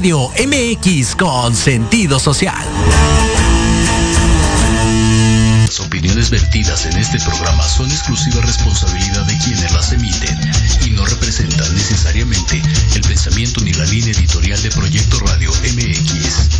Radio MX con sentido social. Las opiniones vertidas en este programa son exclusiva responsabilidad de quienes las emiten y no representan necesariamente el pensamiento ni la línea editorial de Proyecto Radio MX.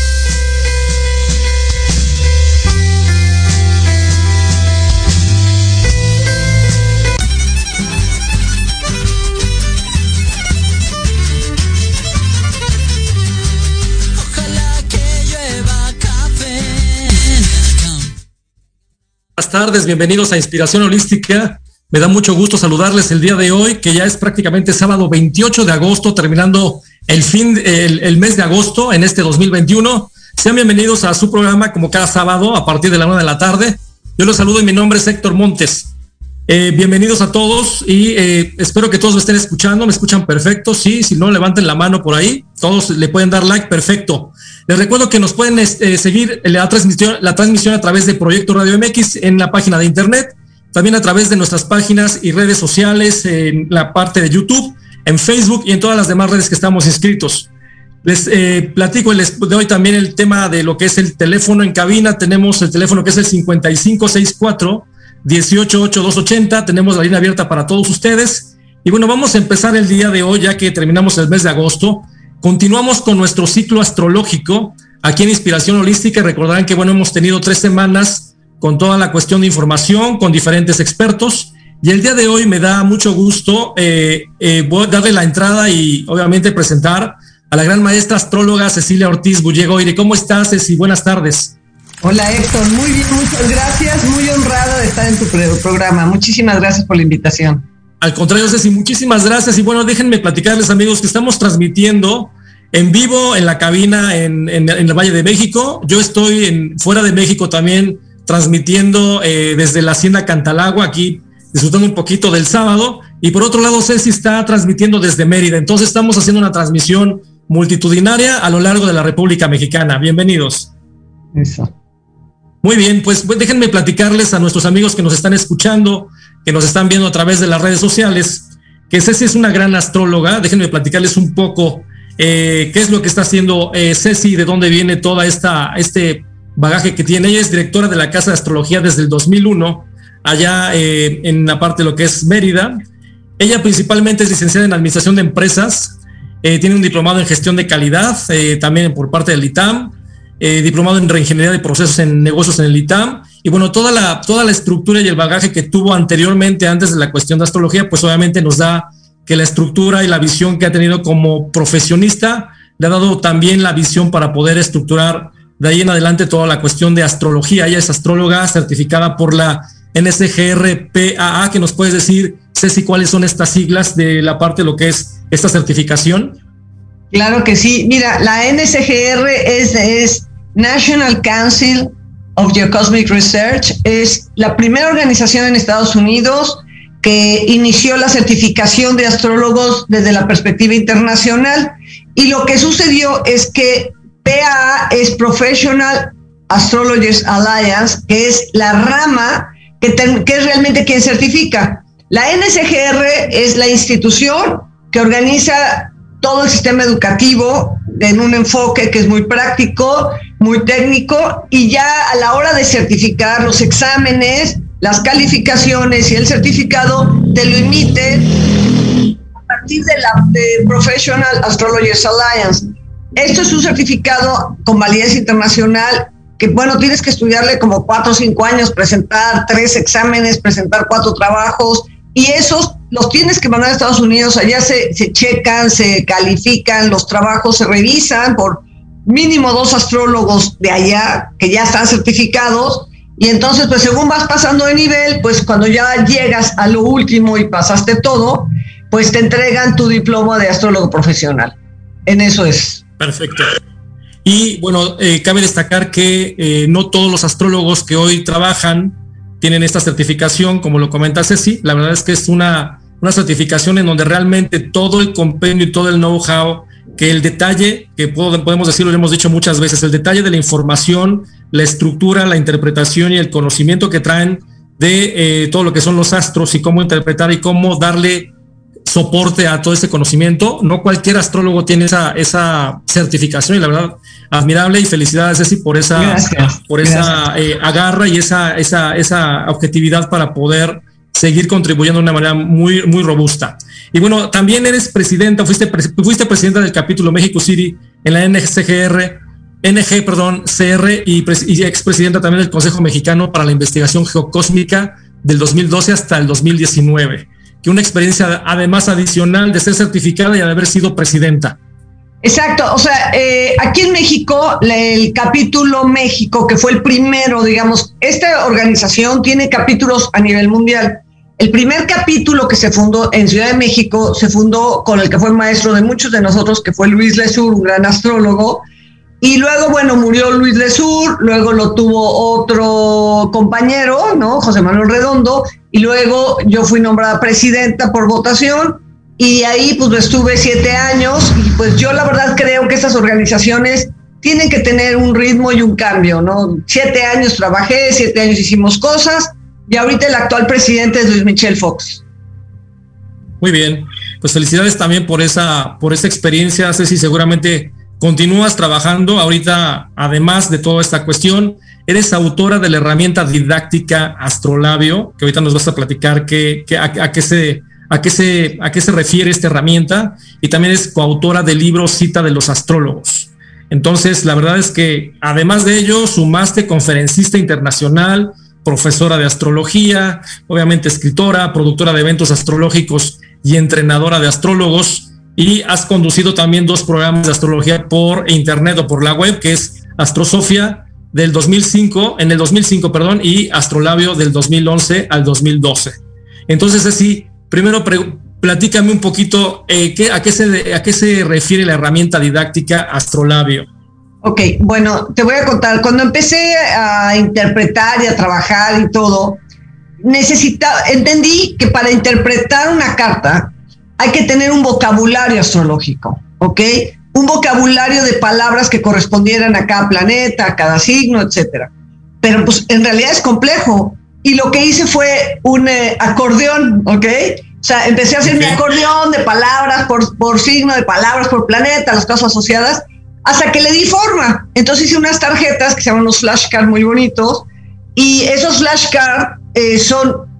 Buenas tardes, bienvenidos a Inspiración Holística. Me da mucho gusto saludarles el día de hoy, que ya es prácticamente sábado 28 de agosto, terminando el fin, el, el mes de agosto en este 2021. Sean bienvenidos a su programa como cada sábado a partir de la una de la tarde. Yo los saludo y mi nombre es Héctor Montes. Eh, bienvenidos a todos y eh, espero que todos me estén escuchando. ¿Me escuchan perfecto? Sí, si no, levanten la mano por ahí. Todos le pueden dar like, perfecto. Les recuerdo que nos pueden este, seguir la transmisión, la transmisión a través de Proyecto Radio MX en la página de internet, también a través de nuestras páginas y redes sociales, en la parte de YouTube, en Facebook y en todas las demás redes que estamos inscritos. Les eh, platico, les doy también el tema de lo que es el teléfono en cabina. Tenemos el teléfono que es el 5564 188280. Tenemos la línea abierta para todos ustedes. Y bueno, vamos a empezar el día de hoy, ya que terminamos el mes de agosto. Continuamos con nuestro ciclo astrológico aquí en Inspiración Holística. Recordarán que, bueno, hemos tenido tres semanas con toda la cuestión de información, con diferentes expertos. Y el día de hoy me da mucho gusto eh, eh, darle la entrada y obviamente presentar a la gran maestra astróloga Cecilia Ortiz Bullegoire. ¿Cómo estás, Ceci? Buenas tardes. Hola Héctor, muy bien, muchas gracias, muy en tu programa. Muchísimas gracias por la invitación. Al contrario, Ceci, muchísimas gracias. Y bueno, déjenme platicarles, amigos, que estamos transmitiendo en vivo en la cabina en, en, en el Valle de México. Yo estoy en, fuera de México también transmitiendo eh, desde la Hacienda Cantalagua, aquí disfrutando un poquito del sábado. Y por otro lado, Ceci está transmitiendo desde Mérida. Entonces estamos haciendo una transmisión multitudinaria a lo largo de la República Mexicana. Bienvenidos. Eso. Muy bien, pues déjenme platicarles a nuestros amigos que nos están escuchando, que nos están viendo a través de las redes sociales, que Ceci es una gran astróloga. Déjenme platicarles un poco eh, qué es lo que está haciendo eh, Ceci, de dónde viene toda esta este bagaje que tiene. Ella es directora de la Casa de Astrología desde el 2001, allá eh, en la parte de lo que es Mérida. Ella principalmente es licenciada en Administración de Empresas, eh, tiene un diplomado en Gestión de Calidad, también por parte del ITAM, eh, diplomado en Reingeniería de Procesos en Negocios en el ITAM. Y bueno, toda la, toda la estructura y el bagaje que tuvo anteriormente, antes de la cuestión de astrología, pues obviamente nos da que la estructura y la visión que ha tenido como profesionista le ha dado también la visión para poder estructurar de ahí en adelante toda la cuestión de astrología. Ella es astróloga certificada por la NSGRPAA, que nos puedes decir, Ceci, cuáles son estas siglas de la parte de lo que es esta certificación. Claro que sí. Mira, la NSGR es, es National Council of Geocosmic Research. Es la primera organización en Estados Unidos que inició la certificación de astrólogos desde la perspectiva internacional. Y lo que sucedió es que PAA es Professional Astrologers Alliance, que es la rama que, ten, que es realmente quien certifica. La NSGR es la institución que organiza todo el sistema educativo en un enfoque que es muy práctico, muy técnico, y ya a la hora de certificar los exámenes, las calificaciones y el certificado, te lo emite a partir de la Professional Astrologers Alliance. Esto es un certificado con validez internacional que, bueno, tienes que estudiarle como cuatro o cinco años, presentar tres exámenes, presentar cuatro trabajos, y esos los tienes que mandar a Estados Unidos, allá se, se, checan, se califican, los trabajos se revisan por mínimo dos astrólogos de allá que ya están certificados y entonces pues según vas pasando de nivel, pues cuando ya llegas a lo último y pasaste todo, pues te entregan tu diploma de astrólogo profesional. En eso es. Perfecto. Y bueno, eh, cabe destacar que eh, no todos los astrólogos que hoy trabajan tienen esta certificación, como lo comenta Ceci. La verdad es que es una, una certificación en donde realmente todo el compendio y todo el know-how, que el detalle, que podemos decirlo, lo hemos dicho muchas veces, el detalle de la información, la estructura, la interpretación y el conocimiento que traen de eh, todo lo que son los astros y cómo interpretar y cómo darle soporte a todo ese conocimiento. No cualquier astrólogo tiene esa, esa certificación y la verdad, admirable y felicidades, Ceci, por esa, por esa eh, agarra y esa, esa, esa objetividad para poder seguir contribuyendo de una manera muy, muy robusta. Y bueno, también eres presidenta, fuiste, fuiste presidenta del capítulo México City en la NCGR, NG, perdón, CR y, y expresidenta también del Consejo Mexicano para la Investigación Geocósmica del 2012 hasta el 2019 que una experiencia además adicional de ser certificada y de haber sido presidenta. Exacto, o sea, eh, aquí en México, el capítulo México, que fue el primero, digamos, esta organización tiene capítulos a nivel mundial. El primer capítulo que se fundó en Ciudad de México se fundó con el que fue maestro de muchos de nosotros, que fue Luis Lesur, un gran astrólogo, y luego, bueno, murió Luis Lesur, luego lo tuvo otro compañero, ¿no? José Manuel Redondo, y luego yo fui nombrada presidenta por votación, y ahí pues estuve siete años, y pues yo la verdad creo que estas organizaciones tienen que tener un ritmo y un cambio, ¿no? Siete años trabajé, siete años hicimos cosas, y ahorita el actual presidente es Luis Michel Fox. Muy bien, pues felicidades también por esa, por esa experiencia, Ceci, seguramente Continúas trabajando ahorita, además de toda esta cuestión, eres autora de la herramienta didáctica Astrolabio, que ahorita nos vas a platicar qué, a, qué se, a, qué se, a qué se refiere esta herramienta, y también es coautora del libro Cita de los Astrólogos. Entonces, la verdad es que además de ello, sumaste conferencista internacional, profesora de astrología, obviamente escritora, productora de eventos astrológicos y entrenadora de astrólogos y has conducido también dos programas de astrología por internet o por la web, que es Astrosofia del 2005, en el 2005, perdón, y Astrolabio del 2011 al 2012. Entonces, así, primero platícame un poquito eh, ¿qué, a, qué se, a qué se refiere la herramienta didáctica Astrolabio. Ok, bueno, te voy a contar. Cuando empecé a interpretar y a trabajar y todo, necesitaba, entendí que para interpretar una carta hay que tener un vocabulario astrológico, ¿ok? Un vocabulario de palabras que correspondieran a cada planeta, a cada signo, etcétera. Pero pues en realidad es complejo. Y lo que hice fue un eh, acordeón, ¿ok? O sea, empecé a hacer mi acordeón de palabras por, por signo, de palabras por planeta, las cosas asociadas, hasta que le di forma. Entonces hice unas tarjetas que se llaman los flashcards muy bonitos. Y esos flashcards eh, son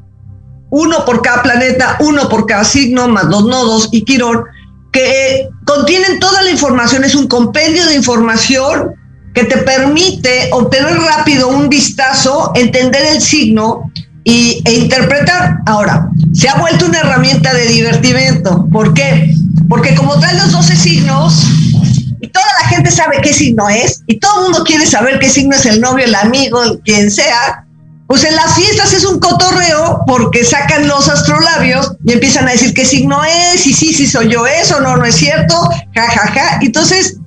uno por cada planeta, uno por cada signo, más los nodos y Quirón, que contienen toda la información, es un compendio de información que te permite obtener rápido un vistazo, entender el signo y, e interpretar. Ahora, se ha vuelto una herramienta de divertimento. ¿Por qué? Porque como trae los 12 signos, y toda la gente sabe qué signo es, y todo el mundo quiere saber qué signo es el novio, el amigo, quien sea, pues en las fiestas es un cotorreo porque sacan los astrolabios y empiezan a decir qué signo es, y sí, sí soy yo eso, no, no es cierto, ja, ja, ja. Entonces,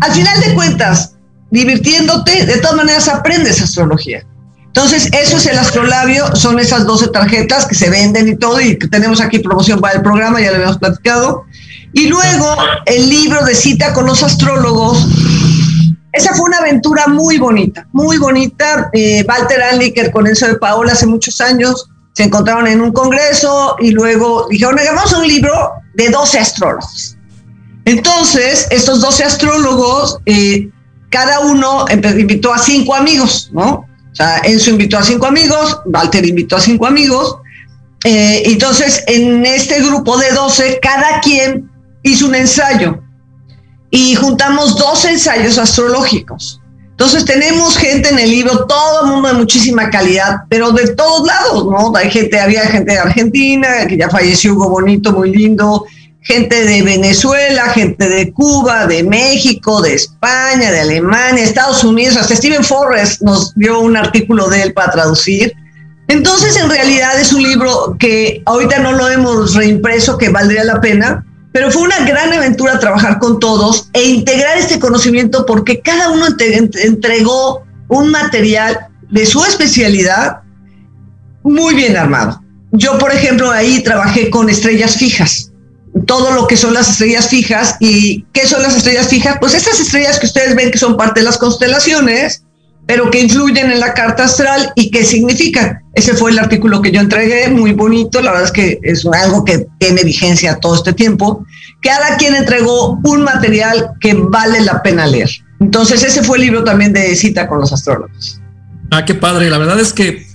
al final de cuentas, divirtiéndote, de todas maneras aprendes astrología. Entonces, eso es el astrolabio, son esas 12 tarjetas que se venden y todo, y que tenemos aquí promoción para el programa, ya lo habíamos platicado. Y luego el libro de cita con los astrólogos, esa fue una aventura muy bonita, muy bonita. Eh, Walter Anliker con Enzo de Paola hace muchos años se encontraron en un congreso y luego dijeron, hagamos un libro de 12 astrólogos. Entonces, estos 12 astrólogos, eh, cada uno invitó a cinco amigos, ¿no? O sea, Enzo invitó a cinco amigos, Walter invitó a cinco amigos. Eh, entonces, en este grupo de 12, cada quien hizo un ensayo y juntamos dos ensayos astrológicos. Entonces tenemos gente en el libro, todo el mundo de muchísima calidad, pero de todos lados, ¿no? Hay gente, había gente de Argentina, que ya falleció Hugo Bonito, muy lindo, gente de Venezuela, gente de Cuba, de México, de España, de Alemania, Estados Unidos, hasta Steven Forrest nos dio un artículo de él para traducir. Entonces, en realidad es un libro que ahorita no lo hemos reimpreso, que valdría la pena, pero fue una gran aventura trabajar con todos e integrar este conocimiento porque cada uno entregó un material de su especialidad muy bien armado. Yo, por ejemplo, ahí trabajé con estrellas fijas, todo lo que son las estrellas fijas. ¿Y qué son las estrellas fijas? Pues estas estrellas que ustedes ven que son parte de las constelaciones, pero que influyen en la carta astral y qué significan. Ese fue el artículo que yo entregué, muy bonito, la verdad es que es algo que tiene vigencia todo este tiempo. Cada quien entregó un material que vale la pena leer. Entonces ese fue el libro también de cita con los astrólogos. Ah, qué padre. La verdad es que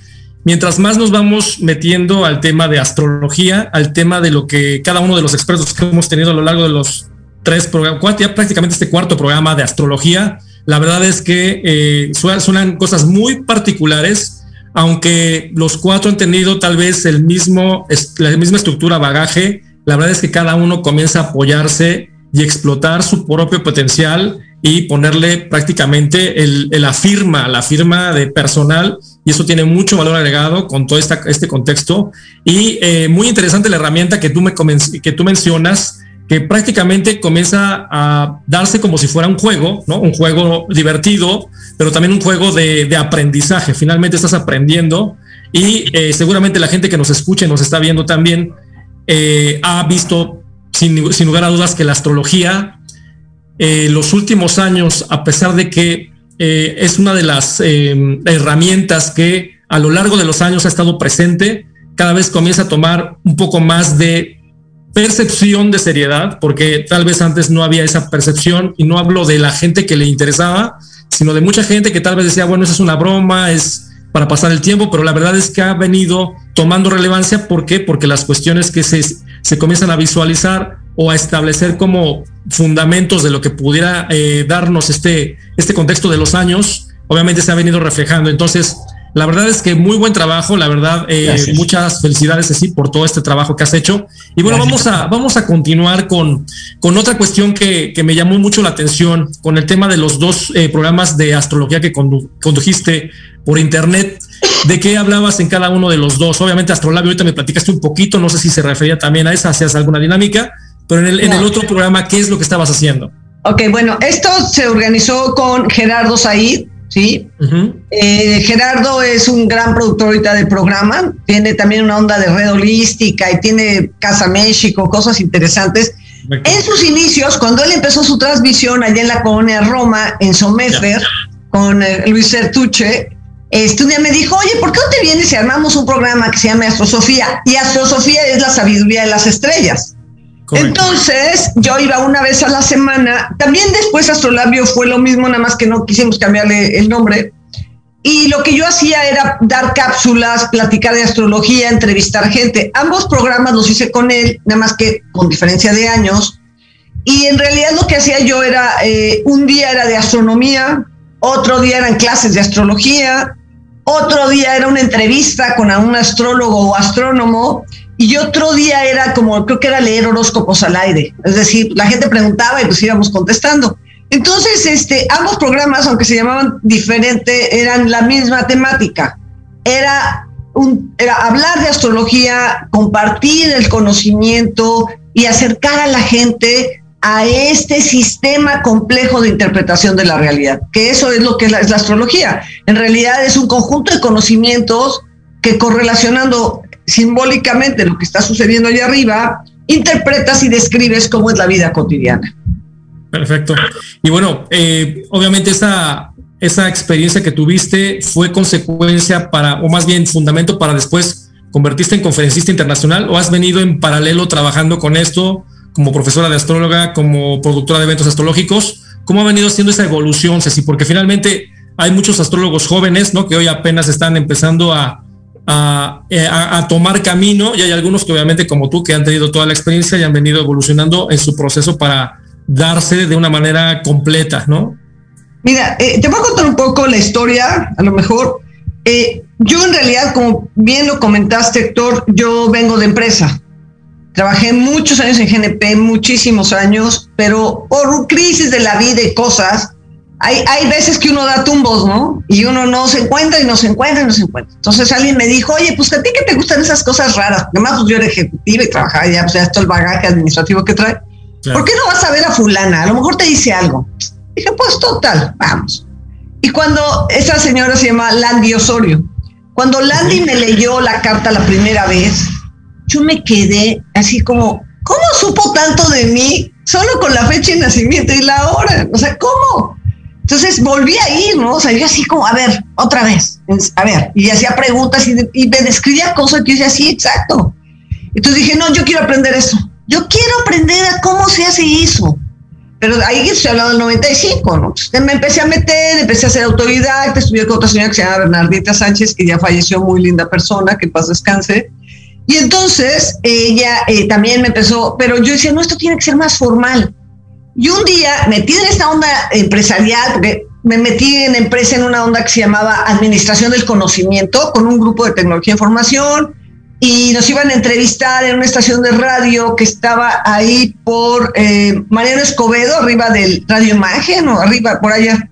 mientras más nos vamos metiendo al tema de astrología, al tema de lo que cada uno de los expertos que hemos tenido a lo largo de los tres programas, ya prácticamente este cuarto programa de astrología, la verdad es que eh, suenan cosas muy particulares, aunque los cuatro han tenido tal vez el mismo, la misma estructura, bagaje, la verdad es que cada uno comienza a apoyarse y explotar su propio potencial y ponerle prácticamente el, la firma, la firma de personal, y eso tiene mucho valor agregado con todo este contexto. Y eh, muy interesante la herramienta que tú, me que tú mencionas, que prácticamente comienza a darse como si fuera un juego, ¿no? Un juego divertido, pero también un juego de, aprendizaje. Finalmente estás aprendiendo y eh, seguramente la gente que nos escucha y nos está viendo también eh, ha visto sin, sin, lugar a dudas que la astrología, eh, los últimos años, a pesar de que es una de las herramientas que a lo largo de los años ha estado presente, cada vez comienza a tomar un poco más de percepción de seriedad, porque tal vez antes no había esa percepción y no hablo de la gente que le interesaba, sino de mucha gente que tal vez decía, bueno, eso es una broma, es para pasar el tiempo, pero la verdad es que ha venido tomando relevancia. ¿Por qué? Porque las cuestiones que se, se comienzan a visualizar o a establecer como fundamentos de lo que pudiera eh, darnos este, este contexto de los años, obviamente se ha venido reflejando. Entonces, la verdad es que muy buen trabajo, la verdad, eh, muchas felicidades así por todo este trabajo que has hecho. Y bueno, vamos a, vamos a continuar con, con otra cuestión que, que, me llamó mucho la atención, con el tema de los dos eh, programas de astrología que condujiste por internet. ¿De qué hablabas en cada uno de los dos? Obviamente Astrolabio, ahorita me platicaste un poquito, no sé si se refería también a esa, hacías alguna dinámica, pero en el, en el otro programa, ¿qué es lo que estabas haciendo? Ok, bueno, esto se organizó con Gerardo Said, ¿sí? Eh, Gerardo es un gran productor ahorita del programa, tiene también una onda de red holística y tiene Casa México, cosas interesantes. En sus inicios, cuando él empezó su transmisión allá en la colonia Roma, en Somefer, con eh, Luis Sertuche, este, un día me dijo, oye, ¿por qué no te vienes y armamos un programa que se llama Astrosofía? Y Astrosofía es la sabiduría de las estrellas. Entonces, yo iba una vez a la semana. También después Astrolabio fue lo mismo, nada más que no quisimos cambiarle el nombre. Y lo que yo hacía era dar cápsulas, platicar de astrología, entrevistar gente. Ambos programas los hice con él, nada más que con diferencia de años. Y en realidad lo que hacía yo era, eh, un día era de astronomía, otro día eran clases de astrología, otro día era una entrevista con un astrólogo o astrónomo y otro día era como, creo que era leer horóscopos al aire. Es decir, la gente preguntaba y pues íbamos contestando. Entonces, este, ambos programas, aunque se llamaban diferente, eran la misma temática. Era, hablar de astrología, compartir el conocimiento y acercar a la gente a este sistema complejo de interpretación de la realidad, que eso es lo que es la astrología. En realidad es un conjunto de conocimientos que correlacionando simbólicamente lo que está sucediendo allá arriba, interpretas y describes cómo es la vida cotidiana. Perfecto. Y bueno, eh, obviamente esa, esa experiencia que tuviste fue consecuencia para, o más bien fundamento para después convertirte en conferencista internacional o has venido en paralelo trabajando con esto como profesora de astróloga, como productora de eventos astrológicos. ¿Cómo ha venido haciendo esa evolución, Ceci? Porque finalmente hay muchos astrólogos jóvenes, ¿no? Que hoy apenas están empezando a, eh, a, tomar camino y hay algunos que obviamente como tú que han tenido toda la experiencia y han venido evolucionando en su proceso para darse de una manera completa, ¿no? Mira, eh, te voy a contar un poco la historia, a lo mejor. Eh, yo en realidad, como bien lo comentaste, Héctor, yo vengo de empresa. Trabajé muchos años en GNP, muchísimos años, pero por crisis de la vida y cosas, hay, hay veces que uno da tumbos, ¿no? Y uno no se encuentra y no se encuentra y no se encuentra. Entonces alguien me dijo, oye, pues a ti que te gustan esas cosas raras. Además, pues yo era ejecutiva y trabajaba ya, pues ya esto el bagaje administrativo que trae. ¿Por qué no vas a ver a fulana? A lo mejor te dice algo. Dije, pues total, vamos. Y cuando esa señora se llama Landy Osorio, cuando Landy me leyó la carta la primera vez, yo me quedé así como, ¿cómo supo tanto de mí solo con la fecha de nacimiento y la hora? O sea, ¿cómo? Entonces volví a ir, ¿no? O sea, yo así como, a ver, otra vez, a ver, y hacía preguntas y, me describía cosas que yo decía, sí, exacto. Entonces dije, no, yo quiero aprender eso. Yo quiero aprender a cómo se hace eso. Pero ahí estoy hablando del 95, ¿no? Entonces me empecé a meter, empecé a ser autoridad, estudié con otra señora que se llama Bernardita Sánchez, que ya falleció, muy linda persona, que paz descanse. Y entonces ella eh, también me empezó, pero yo decía, no, esto tiene que ser más formal. Y un día, metí en esta onda empresarial, porque me metí en empresa en una onda que se llamaba Administración del Conocimiento, con un grupo de tecnología e información, y nos iban a entrevistar en una estación de radio que estaba ahí por eh, Mariano Escobedo, arriba del Radio Imagen, o arriba, por allá.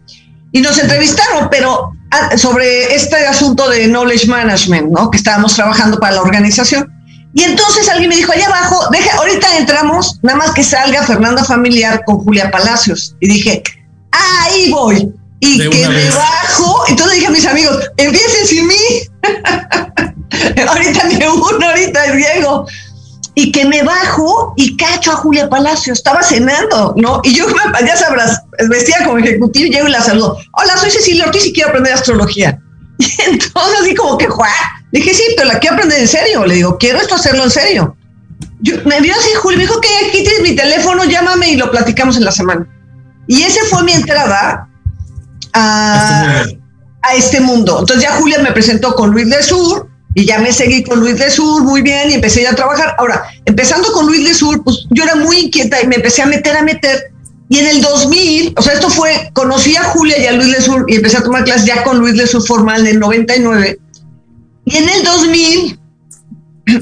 Y nos entrevistaron, pero ah, sobre este asunto de knowledge management, ¿no? Que estábamos trabajando para la organización. Y entonces alguien me dijo, allá abajo, deja, ahorita entramos, nada más que salga Fernanda Familiar con Julia Palacios. Y dije, ahí voy. Y que me bajo, entonces dije a mis amigos, empiecen sin mí. ahorita me uno, ahorita Diego. Y que me bajo y cacho a Julia Palacios. Estaba cenando, ¿no? Y yo, ya sabrás, vestía como ejecutivo y llego y la saludo. Hola, soy Cecilia Ortiz y quiero aprender astrología. Y entonces así como que, ¡juá! Dije, sí, pero la quiero aprender en serio. Le digo, quiero esto hacerlo en serio. me vio así, Julio, me dijo que aquí tienes mi teléfono, llámame y lo platicamos en la semana. Y ese fue mi entrada a, a este mundo. Entonces ya Julia me presentó con Luis de Sur y ya me seguí con Luis de Sur muy bien y empecé ya a trabajar. Ahora, empezando con Luis de Sur, pues yo era muy inquieta y me empecé a meter, a meter. Y en el 2000, o sea, esto fue, conocí a Julia y a Luis de Sur y empecé a tomar clases ya con Luis de Sur formal en el 99 y en el 2000,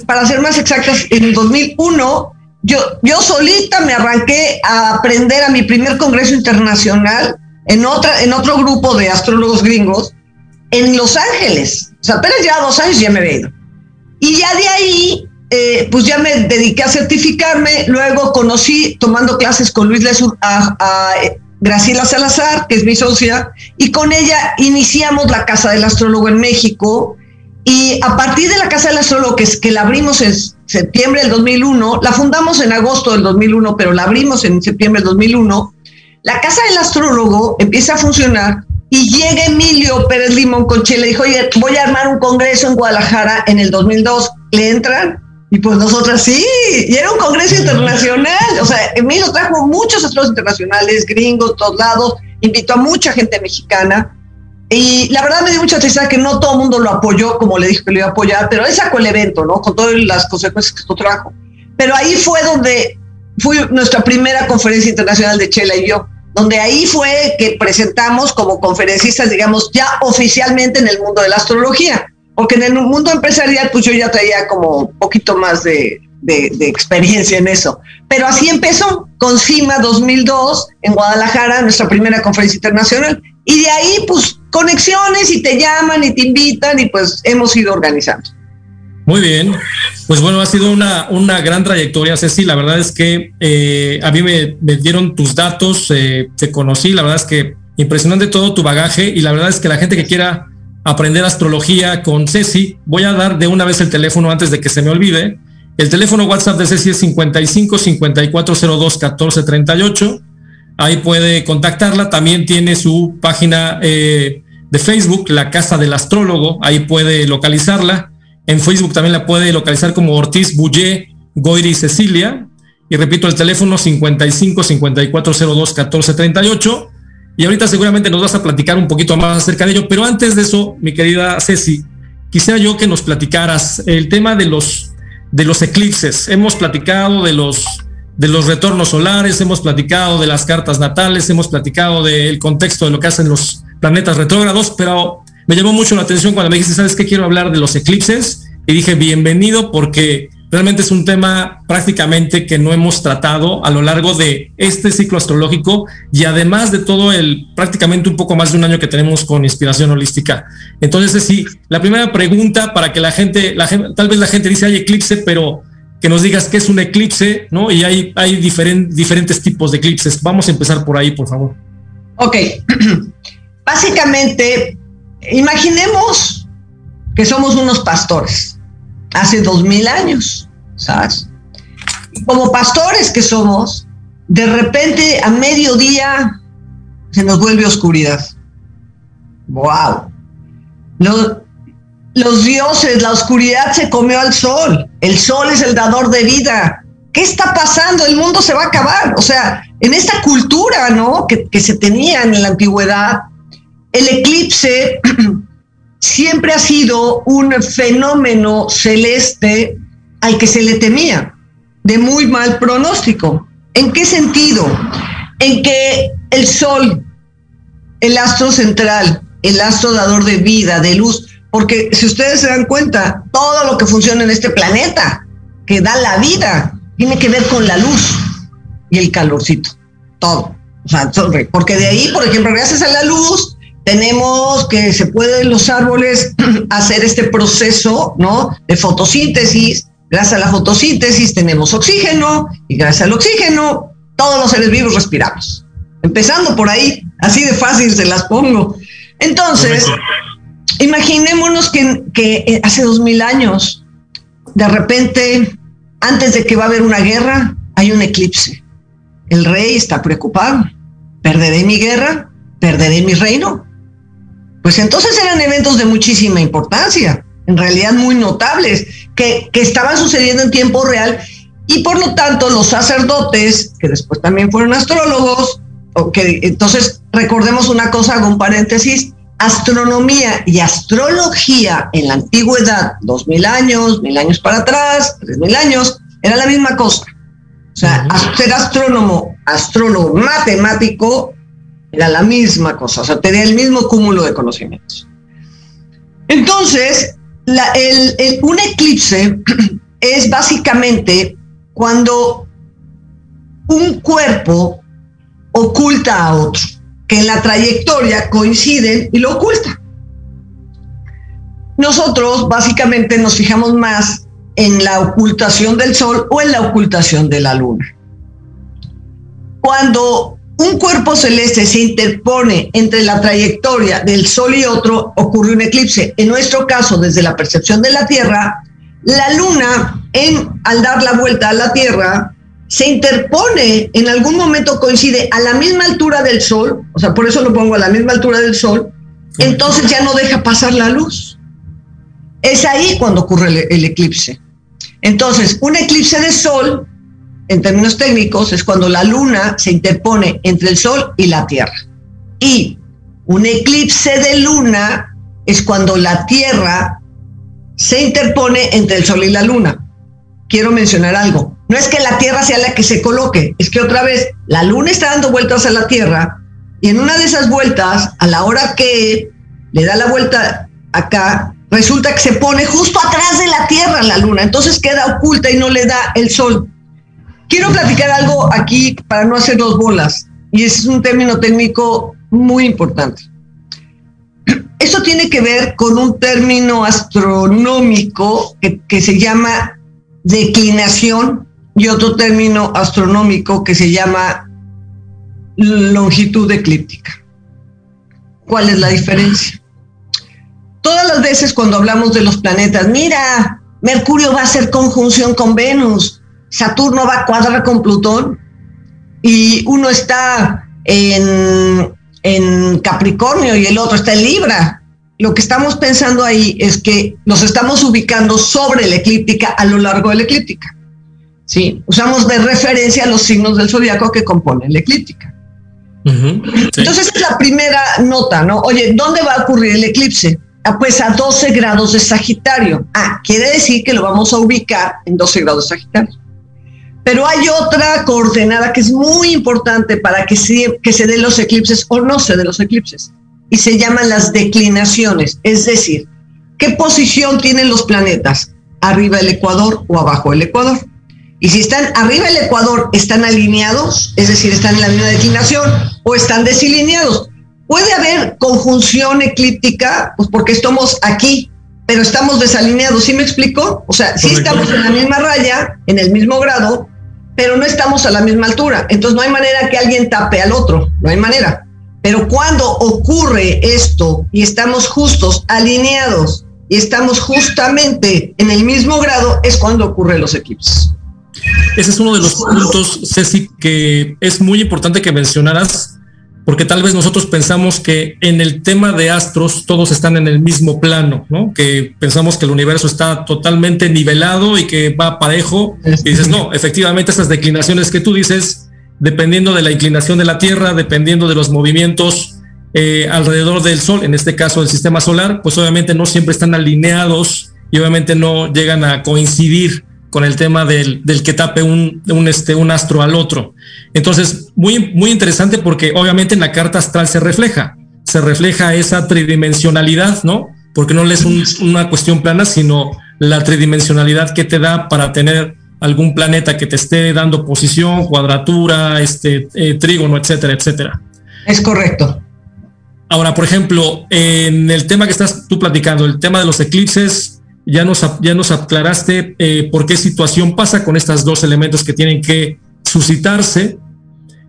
para ser más exactas, en el 2001, yo, yo solita me arranqué a aprender a mi primer congreso internacional en, otra, en otro grupo de astrólogos gringos en Los Ángeles. O sea, apenas ya dos años ya me había ido. Y ya de ahí, eh, pues ya me dediqué a certificarme. Luego conocí, tomando clases con Luis Lesur, a, a Graciela Salazar, que es mi socia, y con ella iniciamos la Casa del Astrólogo en México y a partir de la Casa del Astrólogo, que, es, que la abrimos en septiembre del 2001, la fundamos en agosto del 2001, pero la abrimos en septiembre del 2001, la Casa del Astrólogo empieza a funcionar y llega Emilio Pérez Limón Conche, le dijo, oye, voy a armar un congreso en Guadalajara en el 2002, ¿le entran? Y pues nosotras sí, y era un congreso internacional, o sea, Emilio trajo muchos astrólogos internacionales, gringos, todos lados, invitó a mucha gente mexicana, y la verdad me dio mucha tristeza que no todo el mundo lo apoyó como le dije que lo iba a apoyar, pero él sacó el evento, ¿no? Con todas las consecuencias que esto trajo. Pero ahí fue donde fue nuestra primera conferencia internacional de Chela y yo, donde ahí fue que presentamos como conferencistas, digamos, ya oficialmente en el mundo de la astrología, porque en el mundo empresarial, pues yo ya traía como un poquito más de, de, de, experiencia en eso. Pero así empezó, con CIMA 2002 en Guadalajara, nuestra primera conferencia internacional. Y de ahí, pues, conexiones y te llaman y te invitan y pues hemos ido organizando. Muy bien, pues bueno, ha sido una, una gran trayectoria, Ceci. La verdad es que eh, a mí me, dieron tus datos, eh, te conocí, la verdad es que impresionante todo tu bagaje y la verdad es que la gente que quiera aprender astrología con Ceci, voy a dar de una vez el teléfono antes de que se me olvide. El teléfono WhatsApp de Ceci es 55 5402 1438 ahí puede contactarla. También tiene su página eh, de Facebook, La Casa del Astrólogo, ahí puede localizarla. En Facebook también la puede localizar como Ortiz Bullé, Goiri Cecilia. Y repito, el teléfono 55 5402 1438. Y ahorita seguramente nos vas a platicar un poquito más acerca de ello. Pero antes de eso, mi querida Ceci, quisiera yo que nos platicaras el tema de los, de los eclipses. Hemos platicado de los de los retornos solares, hemos platicado de las cartas natales, hemos platicado del contexto de lo que hacen los planetas retrógrados, pero me llamó mucho la atención cuando me dijiste, ¿sabes qué? Quiero hablar de los eclipses. Y dije, bienvenido porque realmente es un tema prácticamente que no hemos tratado a lo largo de este ciclo astrológico y además de todo el prácticamente un poco más de un año que tenemos con inspiración holística. Entonces, sí, la primera pregunta para que la gente, la gente tal vez la gente dice hay eclipse, pero que nos digas qué es un eclipse, ¿no? Y hay, hay diferentes tipos de eclipses. Vamos a empezar por ahí, por favor. Ok. Básicamente, imaginemos que somos unos pastores hace dos mil años, ¿sabes? como pastores que somos, de repente a mediodía se nos vuelve oscuridad. ¡Wow! Los, los dioses, la oscuridad se comió al sol. El sol es el dador de vida. ¿Qué está pasando? El mundo se va a acabar. O sea, en esta cultura, ¿no? Que, que se tenía en la antigüedad, el eclipse siempre ha sido un fenómeno celeste al que se le temía de muy mal pronóstico. ¿En qué sentido? En que el Sol, el astro central, el astro dador de vida, de luz, porque si ustedes se dan cuenta, todo lo que funciona en este planeta, que da la vida, tiene que ver con la luz y el calorcito, todo. O sea, porque de ahí, por ejemplo, gracias a la luz, tenemos que se pueden los árboles hacer este proceso, ¿no? De fotosíntesis Gracias a la fotosíntesis tenemos oxígeno y gracias al oxígeno todos los seres vivos respiramos. Empezando por ahí, así de fácil se las pongo. Entonces, imaginémonos que, que eh, hace dos mil años, de repente, antes de que va a haber una guerra, hay un eclipse. El rey está preocupado. ¿Perderé mi guerra? ¿Perderé mi reino? Pues entonces eran eventos de muchísima importancia en realidad muy notables, que, estaban sucediendo en tiempo real y por lo tanto los sacerdotes, que después también fueron astrólogos, que entonces recordemos una cosa, hago un paréntesis, astronomía y astrología en la antigüedad, dos mil años, mil años para atrás, tres mil años, era la misma cosa. O sea, ser astrónomo, astrólogo, matemático, era la misma cosa, o sea, tenía el mismo cúmulo de conocimientos. Entonces, el, un eclipse es básicamente cuando un cuerpo oculta a otro, que en la trayectoria coinciden y lo oculta. Nosotros básicamente nos fijamos más en la ocultación del sol o en la ocultación de la luna. Cuando un cuerpo celeste se interpone entre la trayectoria del Sol y otro, ocurre un eclipse. En nuestro caso, desde la percepción de la Tierra, la Luna, en, al dar la vuelta a la Tierra, se interpone, en algún momento coincide a la misma altura del Sol, o sea, por eso lo pongo a la misma altura del Sol, entonces ya no deja pasar la luz. Es ahí cuando ocurre el, el eclipse. Entonces, un eclipse de Sol en términos técnicos, es cuando la luna se interpone entre el sol y la tierra. Y un eclipse de luna es cuando la tierra se interpone entre el sol y la luna. Quiero mencionar algo. No es que la tierra sea la que se coloque, es que otra vez la luna está dando vueltas a la tierra y en una de esas vueltas, a la hora que le da la vuelta acá, resulta que se pone justo atrás de la tierra la luna, entonces queda oculta y no le da el sol. Quiero platicar algo aquí para no hacer dos bolas, y es un término técnico muy importante. Eso tiene que ver con un término astronómico que, que se llama declinación y otro término astronómico que se llama longitud eclíptica. ¿Cuál es la diferencia? Todas las veces cuando hablamos de los planetas, mira, Mercurio va a hacer conjunción con Venus, Saturno va a cuadrar con Plutón y uno está en, en Capricornio y el otro está en Libra. Lo que estamos pensando ahí es que nos estamos ubicando sobre la eclíptica a lo largo de la eclíptica. ¿Sí? Usamos de referencia los signos del zodiaco que componen la eclíptica. Entonces es la primera nota, ¿no? Oye, ¿dónde va a ocurrir el eclipse? Ah, pues a 12 grados de Sagitario. Ah, quiere decir que lo vamos a ubicar en 12 grados de Sagitario. Pero hay otra coordenada que es muy importante para que se, que se den los eclipses o no se den los eclipses. Y se llaman las declinaciones. Es decir, ¿qué posición tienen los planetas? ¿Arriba del Ecuador o abajo del Ecuador? Y si están arriba del Ecuador, ¿están alineados? Es decir, ¿están en la misma declinación o están desalineados? Puede haber conjunción eclíptica, pues porque estamos aquí, pero estamos desalineados, ¿sí me explico? O sea, sí estamos en la misma raya, en el mismo grado, pero no estamos a la misma altura. Entonces no hay manera que alguien tape al otro, no hay manera. Pero cuando ocurre esto y estamos justos, alineados, y estamos justamente en el mismo grado, es cuando ocurren los eclipses. Ese es uno de los puntos, Ceci, que es muy importante que mencionaras porque tal vez nosotros pensamos que en el tema de astros todos están en el mismo plano, ¿no? Que pensamos que el universo está totalmente nivelado y que va parejo. Y dices, no, efectivamente esas declinaciones que tú dices, dependiendo de la inclinación de la Tierra, dependiendo de los movimientos eh, alrededor del Sol, en este caso el sistema solar, pues obviamente no siempre están alineados y obviamente no llegan a coincidir con el tema del, que tape un, este, un astro al otro. Entonces, muy, muy interesante porque obviamente en la carta astral se refleja, se refleja esa tridimensionalidad, ¿no? Porque no es una cuestión plana, sino la tridimensionalidad que te da para tener algún planeta que te esté dando posición, cuadratura, este, eh, trígono, etcétera, etcétera. Es correcto. Ahora, por ejemplo, en el tema que estás tú platicando, el tema de los eclipses, ya nos, ya nos aclaraste eh, por qué situación pasa con estos dos elementos que tienen que suscitarse.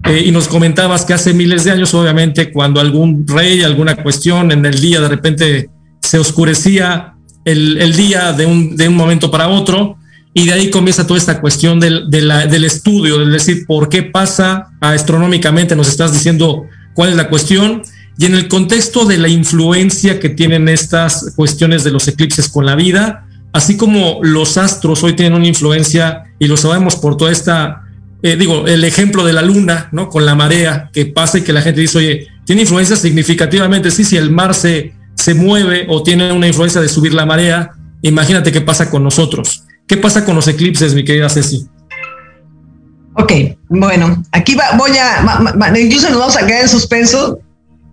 Eh, y nos comentabas que hace miles de años, obviamente, cuando algún rey, alguna cuestión en el día de repente se oscurecía el, día de un, de un, momento para otro, y de ahí comienza toda esta cuestión del, del estudio, del decir por qué pasa astronómicamente, nos estás diciendo cuál es la cuestión, y en el contexto de la influencia que tienen estas cuestiones de los eclipses con la vida, así como los astros hoy tienen una influencia y lo sabemos por toda esta, eh, digo, el ejemplo de la luna, ¿no? Con la marea que pasa y que la gente dice, oye, tiene influencia significativamente, sí, si el mar se, mueve o tiene una influencia de subir la marea, imagínate qué pasa con nosotros. ¿Qué pasa con los eclipses, mi querida Ceci? Ok, bueno, aquí va, voy a, incluso nos vamos a quedar en suspenso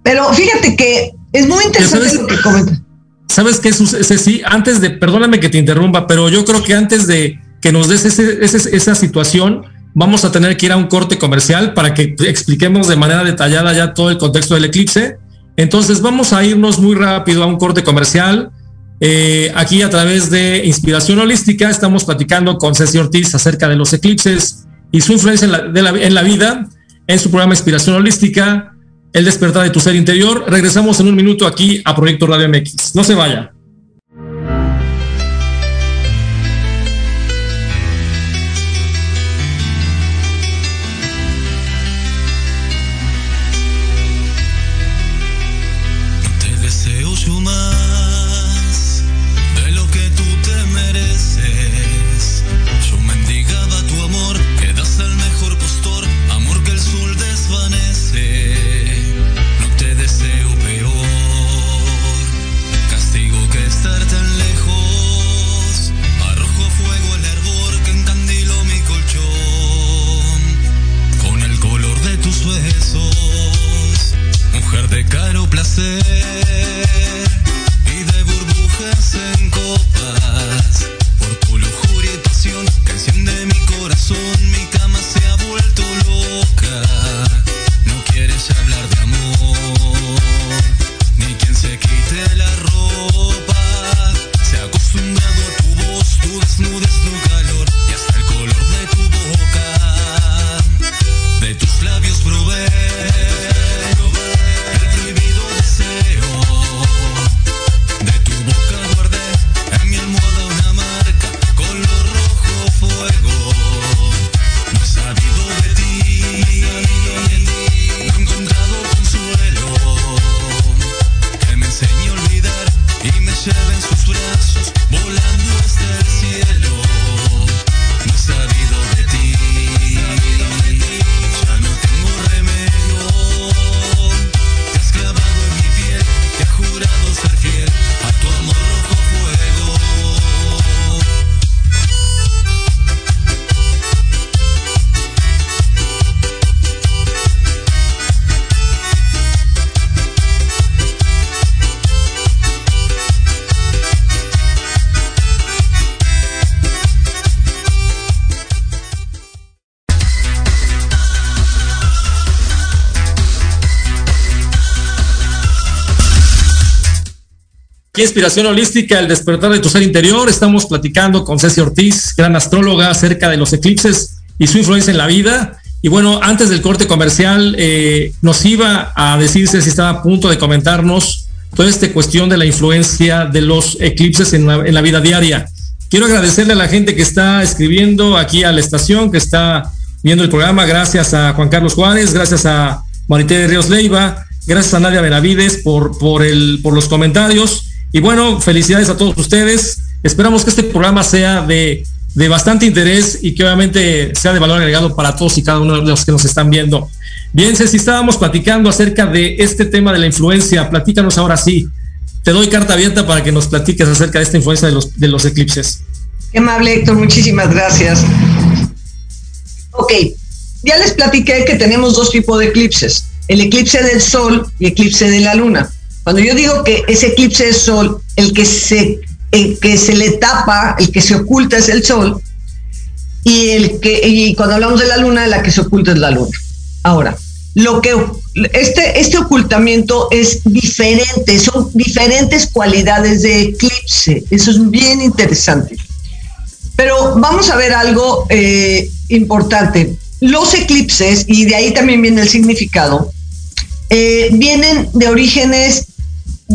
pero fíjate que es muy interesante lo que comentas. ¿Sabes qué sucede? Sí, antes de, perdóname que te interrumpa, pero yo creo que antes de que nos des esa situación, vamos a tener que ir a un corte comercial para que expliquemos de manera detallada ya todo el contexto del eclipse. Entonces vamos a irnos muy rápido a un corte comercial. Eh, aquí a través de Inspiración Holística estamos platicando con Ceci Ortiz acerca de los eclipses y su influencia en la vida en su programa Inspiración Holística el despertar de tu ser interior. Regresamos en un minuto aquí a Proyecto Radio MX. No se vaya. Inspiración Holística, el despertar de tu ser interior. Estamos platicando con Ceci Ortiz, gran astróloga, acerca de los eclipses y su influencia en la vida. Y bueno, antes del corte comercial, eh, nos iba a decirse si estaba a punto de comentarnos toda esta cuestión de la influencia de los eclipses en la, vida diaria. Quiero agradecerle a la gente que está escribiendo aquí a la estación, que está viendo el programa. Gracias a Juan Carlos Juárez, gracias a Marité Ríos Leiva, gracias a Nadia Benavides por los comentarios. Y bueno, felicidades a todos ustedes. Esperamos que este programa sea de, bastante interés y que obviamente sea de valor agregado para todos y cada uno de los que nos están viendo. Bien, si estábamos platicando acerca de este tema de la influencia. Platícanos ahora sí. Te doy carta abierta para que nos platiques acerca de esta influencia de los, de los eclipses. Qué amable, Héctor. Muchísimas gracias. Ok, ya les platiqué que tenemos dos tipos de eclipses. El eclipse del Sol y eclipse de la Luna. Cuando yo digo que ese eclipse del sol, el que se, el que se le tapa, el que se oculta es el sol, y el que, y cuando hablamos de la luna, la que se oculta es la luna. Ahora, lo que este, este ocultamiento es diferente, son diferentes cualidades de eclipse. Eso es bien interesante. Pero vamos a ver algo eh, importante. Los eclipses, y de ahí también viene el significado, eh, vienen de orígenes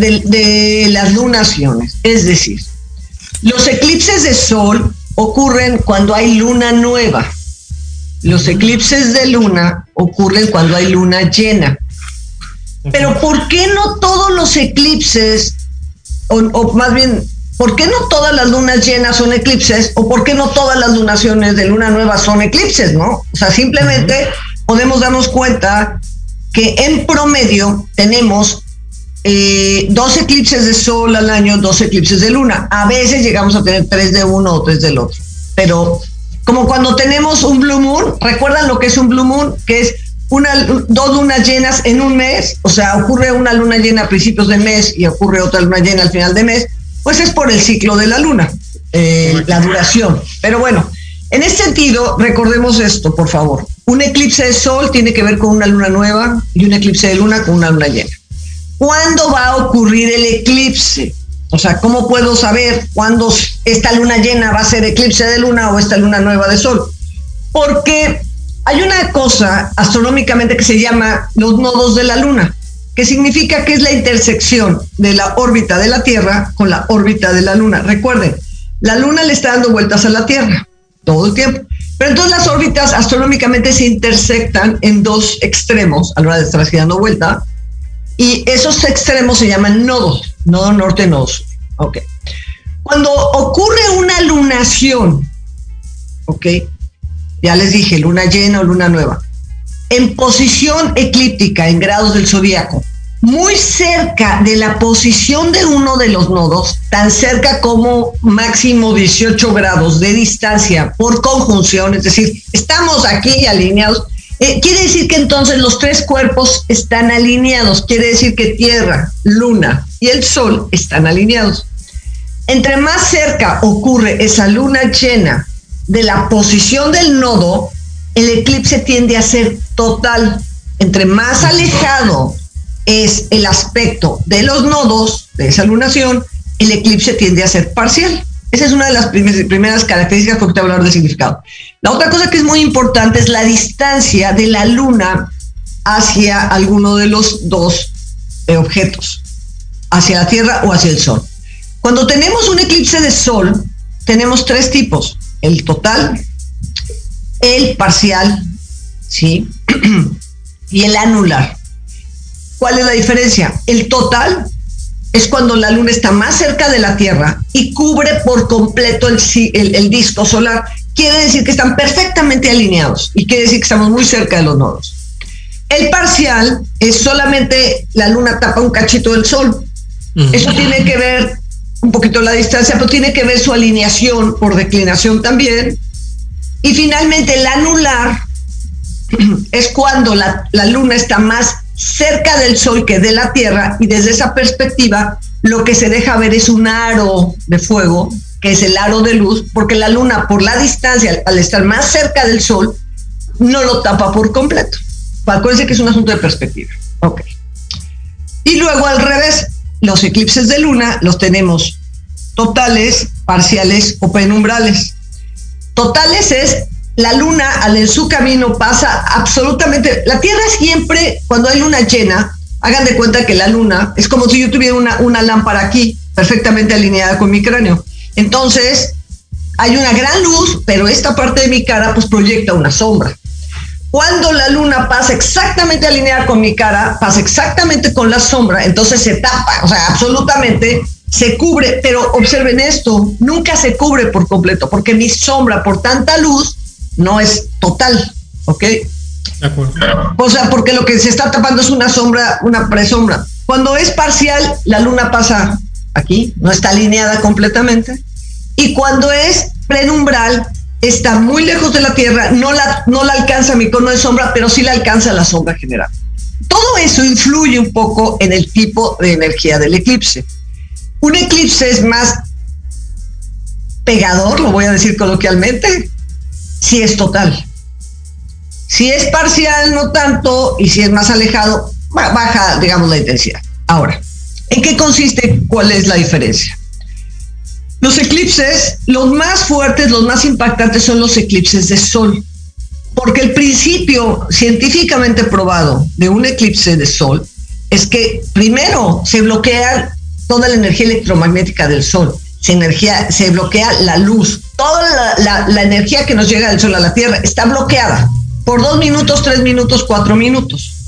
de, las lunaciones. Es decir, los eclipses de sol ocurren cuando hay luna nueva. Los eclipses de luna ocurren cuando hay luna llena. Pero ¿por qué no todos los eclipses, o, más bien, ¿por qué no todas las lunas llenas son eclipses? ¿O por qué no todas las lunaciones de luna nueva son eclipses, no? O sea, simplemente podemos darnos cuenta que en promedio tenemos eh, dos eclipses de sol al año, dos eclipses de luna. A veces llegamos a tener tres de uno o tres del otro. Pero como cuando tenemos un blue moon, ¿recuerdan lo que es un blue moon? Que es una, dos lunas llenas en un mes, o sea, ocurre una luna llena a principios de mes y ocurre otra luna llena al final de mes, pues es por el ciclo de la luna, eh, la duración. Pero bueno, en este sentido, recordemos esto, por favor. Un eclipse de sol tiene que ver con una luna nueva y un eclipse de luna con una luna llena. ¿Cuándo va a ocurrir el eclipse? O sea, ¿cómo puedo saber cuándo esta luna llena va a ser eclipse de luna o esta luna nueva de sol? Porque hay una cosa astronómicamente que se llama los nodos de la luna, que significa que es la intersección de la órbita de la Tierra con la órbita de la luna. Recuerden, la luna le está dando vueltas a la Tierra todo el tiempo. Pero entonces las órbitas astronómicamente se intersectan en dos extremos a la hora de estar dando vuelta y esos extremos se llaman nodos, nodo norte, nodo sur. Ok. Cuando ocurre una lunación, ok, ya les dije, luna llena o luna nueva, en posición eclíptica en grados del zodiaco, muy cerca de la posición de uno de los nodos, tan cerca como máximo 18 grados de distancia por conjunción, es decir, estamos aquí alineados, eh, quiere decir que entonces los tres cuerpos están alineados, quiere decir que Tierra, Luna y el Sol están alineados. Entre más cerca ocurre esa luna llena de la posición del nodo, el eclipse tiende a ser total. Entre más alejado es el aspecto de los nodos de esa lunación, el eclipse tiende a ser parcial. Esa es una de las primeras características porque te hablar de significado. La otra cosa que es muy importante es la distancia de la luna hacia alguno de los dos eh, objetos, hacia la Tierra o hacia el Sol. Cuando tenemos un eclipse de Sol, tenemos tres tipos, el total, el parcial, ¿sí? y el anular. ¿Cuál es la diferencia? El total es cuando la luna está más cerca de la Tierra y cubre por completo el, el, disco solar. Quiere decir que están perfectamente alineados y quiere decir que estamos muy cerca de los nodos. El parcial es solamente la luna tapa un cachito del sol. Eso tiene que ver un poquito la distancia, pero tiene que ver su alineación por declinación también. Y finalmente el anular es cuando la, la luna está más cerca del Sol que de la Tierra y desde esa perspectiva lo que se deja ver es un aro de fuego, que es el aro de luz, porque la Luna por la distancia, al estar más cerca del Sol, no lo tapa por completo. Acuérdense que es un asunto de perspectiva. Ok. Y luego al revés, los eclipses de luna los tenemos totales, parciales o penumbrales. Totales es la luna al en su camino pasa absolutamente, la Tierra siempre, cuando hay luna llena, hagan de cuenta que la luna es como si yo tuviera una, una lámpara aquí, perfectamente alineada con mi cráneo. Entonces, hay una gran luz, pero esta parte de mi cara pues proyecta una sombra. Cuando la luna pasa exactamente alineada con mi cara, pasa exactamente con la sombra, entonces se tapa, o sea, absolutamente se cubre, pero observen esto, nunca se cubre por completo, porque mi sombra por tanta luz no es total, ¿ok? De acuerdo. O sea, porque lo que se está tapando es una sombra, una presombra. Cuando es parcial, la luna pasa aquí, no está alineada completamente. Y cuando es prenumbral, está muy lejos de la Tierra, no la, no la alcanza mi cono de sombra, pero sí la alcanza la sombra general. Todo eso influye un poco en el tipo de energía del eclipse. Un eclipse es más pegador, lo voy a decir coloquialmente, si es total. Si es parcial, no tanto, y si es más alejado, baja, digamos, la intensidad. Ahora, ¿en qué consiste? ¿Cuál es la diferencia? Los eclipses, los más fuertes, los más impactantes son los eclipses de sol, porque el principio científicamente probado de un eclipse de sol es que primero se bloquea toda la energía electromagnética del sol, se, energía, se bloquea la luz, toda la, energía que nos llega del sol a la Tierra está bloqueada por dos minutos, tres minutos, cuatro minutos.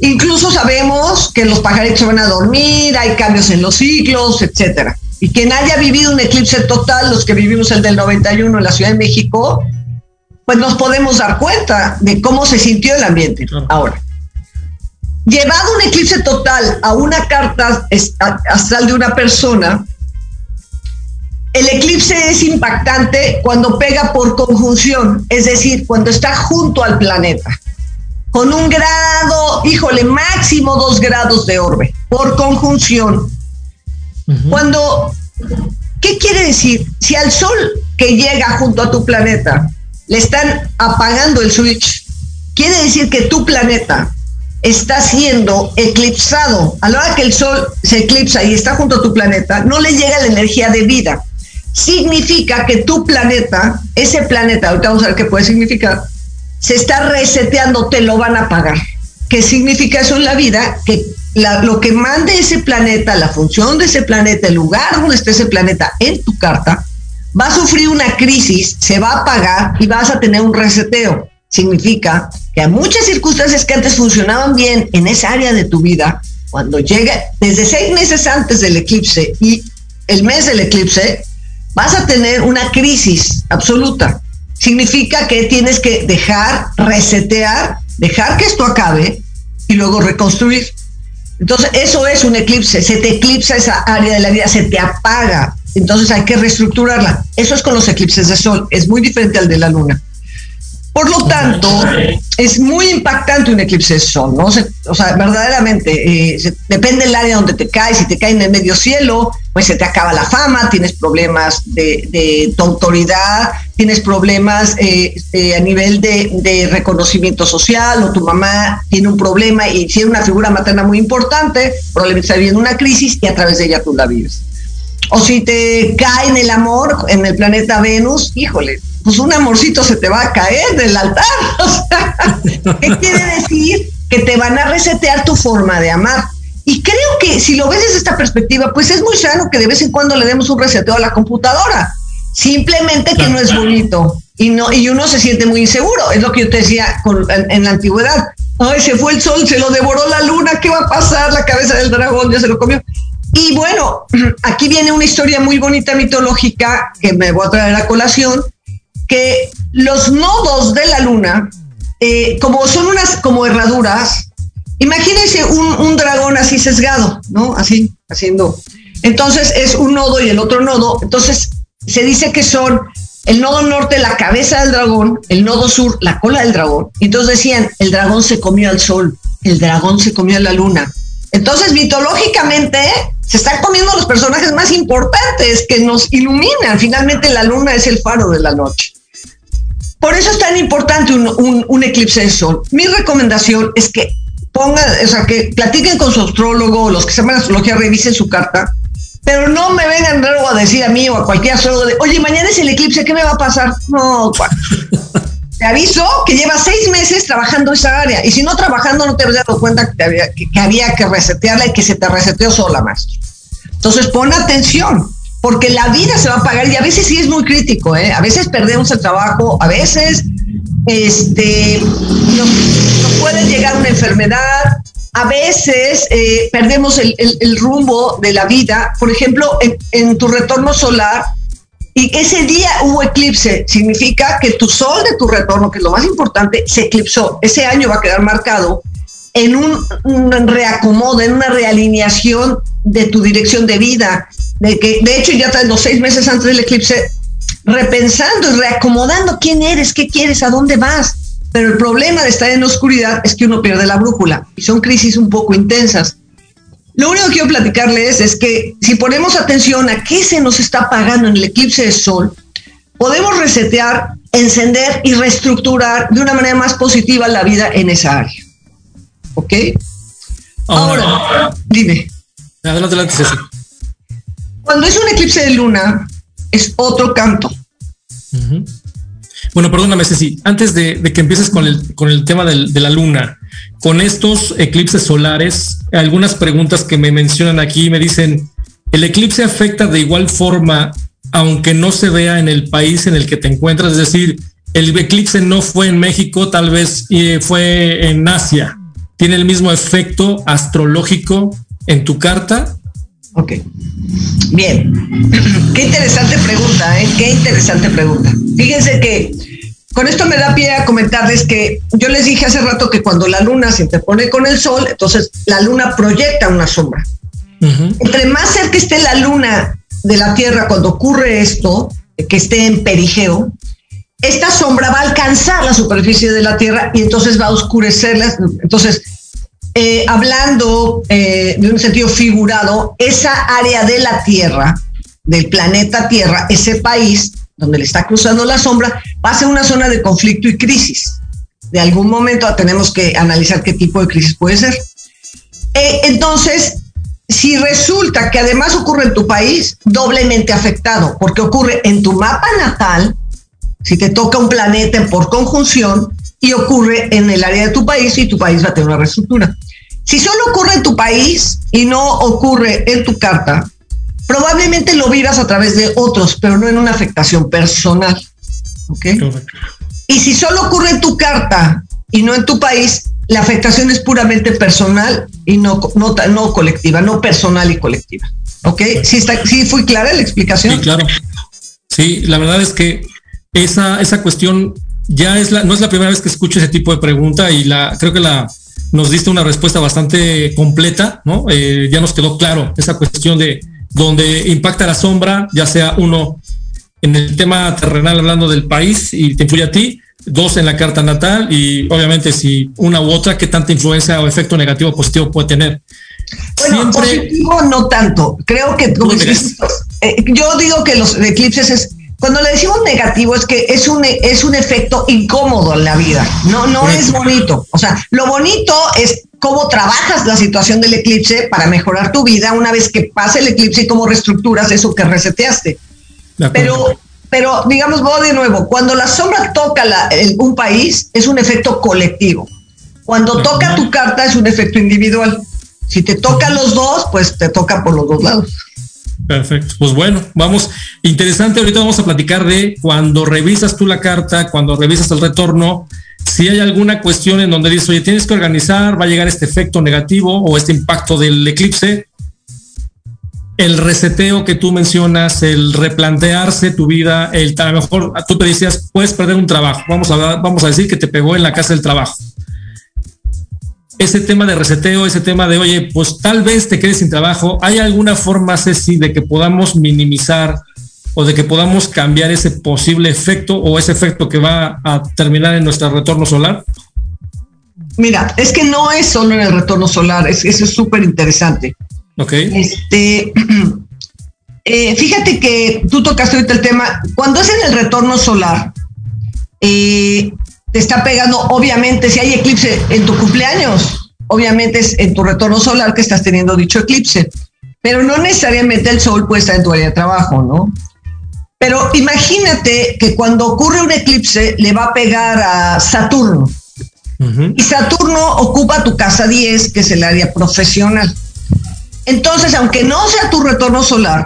Incluso sabemos que los pajaritos se van a dormir, hay cambios en los ciclos, etcétera. Y quien haya vivido un eclipse total, los que vivimos el del 91 en la Ciudad de México, pues nos podemos dar cuenta de cómo se sintió el ambiente. Ahora, llevado un eclipse total a una carta astral de una persona, el eclipse es impactante cuando pega por conjunción, es decir, cuando está junto al planeta, con un grado, híjole, máximo dos grados de orbe, por conjunción cuando, ¿qué quiere decir? Si al sol que llega junto a tu planeta le están apagando el switch, quiere decir que tu planeta está siendo eclipsado. A la hora que el sol se eclipsa y está junto a tu planeta, no le llega la energía de vida. Significa que tu planeta, ese planeta, ahorita vamos a ver qué puede significar, se está reseteando, te lo van a pagar. ¿Qué significa eso en la vida? Que lo que mande ese planeta, la función de ese planeta, el lugar donde esté ese planeta en tu carta, va a sufrir una crisis, se va a apagar y vas a tener un reseteo. Significa que a muchas circunstancias que antes funcionaban bien en esa área de tu vida, cuando llegue desde seis meses antes del eclipse y el mes del eclipse, vas a tener una crisis absoluta. Significa que tienes que dejar, resetear, dejar que esto acabe y luego reconstruir. Entonces, eso es un eclipse, se te eclipsa esa área de la vida, se te apaga, entonces hay que reestructurarla. Eso es con los eclipses de sol, es muy diferente al de la luna. Por lo tanto, es muy impactante un eclipse de sol, ¿no? o sea, verdaderamente, eh, depende del área donde te cae, si te cae en el medio cielo, pues se te acaba la fama, tienes problemas de, tu autoridad, tienes problemas eh, eh, a nivel de, reconocimiento social, o tu mamá tiene un problema y es una figura materna muy importante, probablemente está viviendo una crisis y a través de ella tú la vives. O si te cae en el amor, en el planeta Venus, híjole, pues un amorcito se te va a caer del altar. ¿qué quiere decir? Que te van a resetear tu forma de amar. Y creo que si lo ves desde esta perspectiva, pues es muy sano que de vez en cuando le demos un reseteo a la computadora. Simplemente que no es bonito y no y uno se siente muy inseguro. Es lo que yo te decía en, la antigüedad. Ay, se fue el sol, se lo devoró la luna, ¿qué va a pasar? La cabeza del dragón ya se lo comió. Y bueno, aquí viene una historia muy bonita mitológica que me voy a traer a colación, que los nodos de la luna, eh, como son unas como herraduras, imagínense un, dragón así sesgado, ¿no? Así, haciendo. Entonces es un nodo y el otro nodo. Entonces se dice que son el nodo norte, la cabeza del dragón, el nodo sur, la cola del dragón. Entonces decían, el dragón se comió al sol, el dragón se comió a la luna. Entonces, mitológicamente, se están comiendo los personajes más importantes que nos iluminan. Finalmente, la luna es el faro de la noche. Por eso es tan importante un, eclipse de sol. Mi recomendación es que pongan, o sea, que platiquen con su astrólogo, los que sepan astrología, revisen su carta, pero no me vengan luego a decir a mí o a cualquier astrólogo de, oye, mañana es el eclipse, ¿qué me va a pasar? No, te aviso que lleva seis meses trabajando esa área y si no trabajando no te habías dado cuenta que había que, había que resetearla y que se te reseteó sola más. Entonces pon atención porque la vida se va a pagar y a veces sí es muy crítico, ¿eh? a veces perdemos el trabajo, a veces este, nos, puede llegar una enfermedad, a veces eh, perdemos el, rumbo de la vida, por ejemplo, en tu retorno solar, y ese día hubo eclipse, significa que tu sol de tu retorno, que es lo más importante, se eclipsó. Ese año va a quedar marcado en un, reacomodo, en una realineación de tu dirección de vida. De, que, de hecho, ya los seis meses antes del eclipse, repensando y reacomodando quién eres, qué quieres, a dónde vas. Pero el problema de estar en oscuridad es que uno pierde la brújula y son crisis un poco intensas. Lo único que quiero platicarles es que si ponemos atención a qué se nos está pagando en el eclipse de sol, podemos resetear, encender y reestructurar de una manera más positiva la vida en esa área. ¿Ok? Ahora, dime. Adelante, adelante, Cuando es un eclipse de luna, es otro canto. Bueno, perdóname, Ceci, antes de, que empieces con el, con el tema de la luna, con estos eclipses solares, algunas preguntas que me mencionan aquí me dicen, ¿el eclipse afecta de igual forma aunque no se vea en el país en el que te encuentras? Es decir, el eclipse no fue en México, tal vez eh, fue en Asia. ¿Tiene el mismo efecto astrológico en tu carta? Ok. Bien. Qué interesante pregunta, ¿eh? Qué interesante pregunta. Fíjense que con esto me da pie a comentarles que yo les dije hace rato que cuando la luna se interpone con el sol, entonces la luna proyecta una sombra. Entre más cerca esté la luna de la Tierra cuando ocurre esto, que esté en perigeo, esta sombra va a alcanzar la superficie de la Tierra y entonces va a oscurecerla. Entonces, eh, hablando eh, de un sentido figurado, esa área de la Tierra, del planeta Tierra, ese país, donde le está cruzando la sombra, va a una zona de conflicto y crisis. De algún momento tenemos que analizar qué tipo de crisis puede ser. Eh, entonces, si resulta que además ocurre en tu país, doblemente afectado, porque ocurre en tu mapa natal, si te toca un planeta por conjunción, y ocurre en el área de tu país y tu país va a tener una reestructura. Si solo ocurre en tu país y no ocurre en tu carta, probablemente lo vivas a través de otros, pero no en una afectación personal. ¿Ok? Y si solo ocurre en tu carta y no en tu país, la afectación es puramente personal y no, no, no colectiva, no personal y colectiva. ¿Ok? ¿Sí, está, ¿Sí fui clara la explicación? Sí, claro. Sí, la verdad es que esa, esa cuestión ya es la, no es la primera vez que escucho ese tipo de pregunta y la, creo que la, nos diste una respuesta bastante completa, ¿no? Eh, ya nos quedó claro esa cuestión de donde impacta la sombra, ya sea uno en el tema terrenal hablando del país y te influye a ti, dos en la carta natal y obviamente si una u otra, qué tanta influencia o efecto negativo o positivo puede tener. Bueno, positivo no tanto. Creo que eh, yo digo que los eclipses es cuando le decimos negativo es que es un, es un efecto incómodo en la vida, no, no es bonito. O sea, lo bonito es cómo trabajas la situación del eclipse para mejorar tu vida una vez que pase el eclipse y cómo reestructuras eso que reseteaste. Pero, pero digamos, voy de nuevo, cuando la sombra toca un país es un efecto colectivo. Cuando toca tu carta es un efecto individual. Si te toca los dos, pues te toca por los dos lados. Perfecto. Pues bueno, vamos. Interesante, ahorita vamos a platicar de cuando revisas tú la carta, cuando revisas el retorno, si hay alguna cuestión en donde dices, oye, tienes que organizar, va a llegar este efecto negativo o este impacto del eclipse. El reseteo que tú mencionas, el replantearse tu vida, el a lo mejor tú te decías, puedes perder un trabajo. Vamos a, vamos a decir que te pegó en la casa del trabajo ese tema de reseteo, ese tema de, oye, pues tal vez te quedes sin trabajo, ¿hay alguna forma, Ceci, de que podamos minimizar o de que podamos cambiar ese posible efecto o ese efecto que va a terminar en nuestro retorno solar? Mira, es que no es solo en el retorno solar, es, eso es súper interesante. Ok. Este, eh, fíjate que tú tocaste ahorita el tema, cuando es en el retorno solar, eh, te está pegando, obviamente, si hay eclipse en tu cumpleaños. obviamente es en tu retorno solar que estás teniendo dicho eclipse, pero no necesariamente el sol puede estar en tu área de trabajo, ¿no? Pero imagínate que cuando ocurre un eclipse le va a pegar a Saturno. Y Saturno ocupa tu casa 10, que es el área profesional. Entonces, aunque no sea tu retorno solar,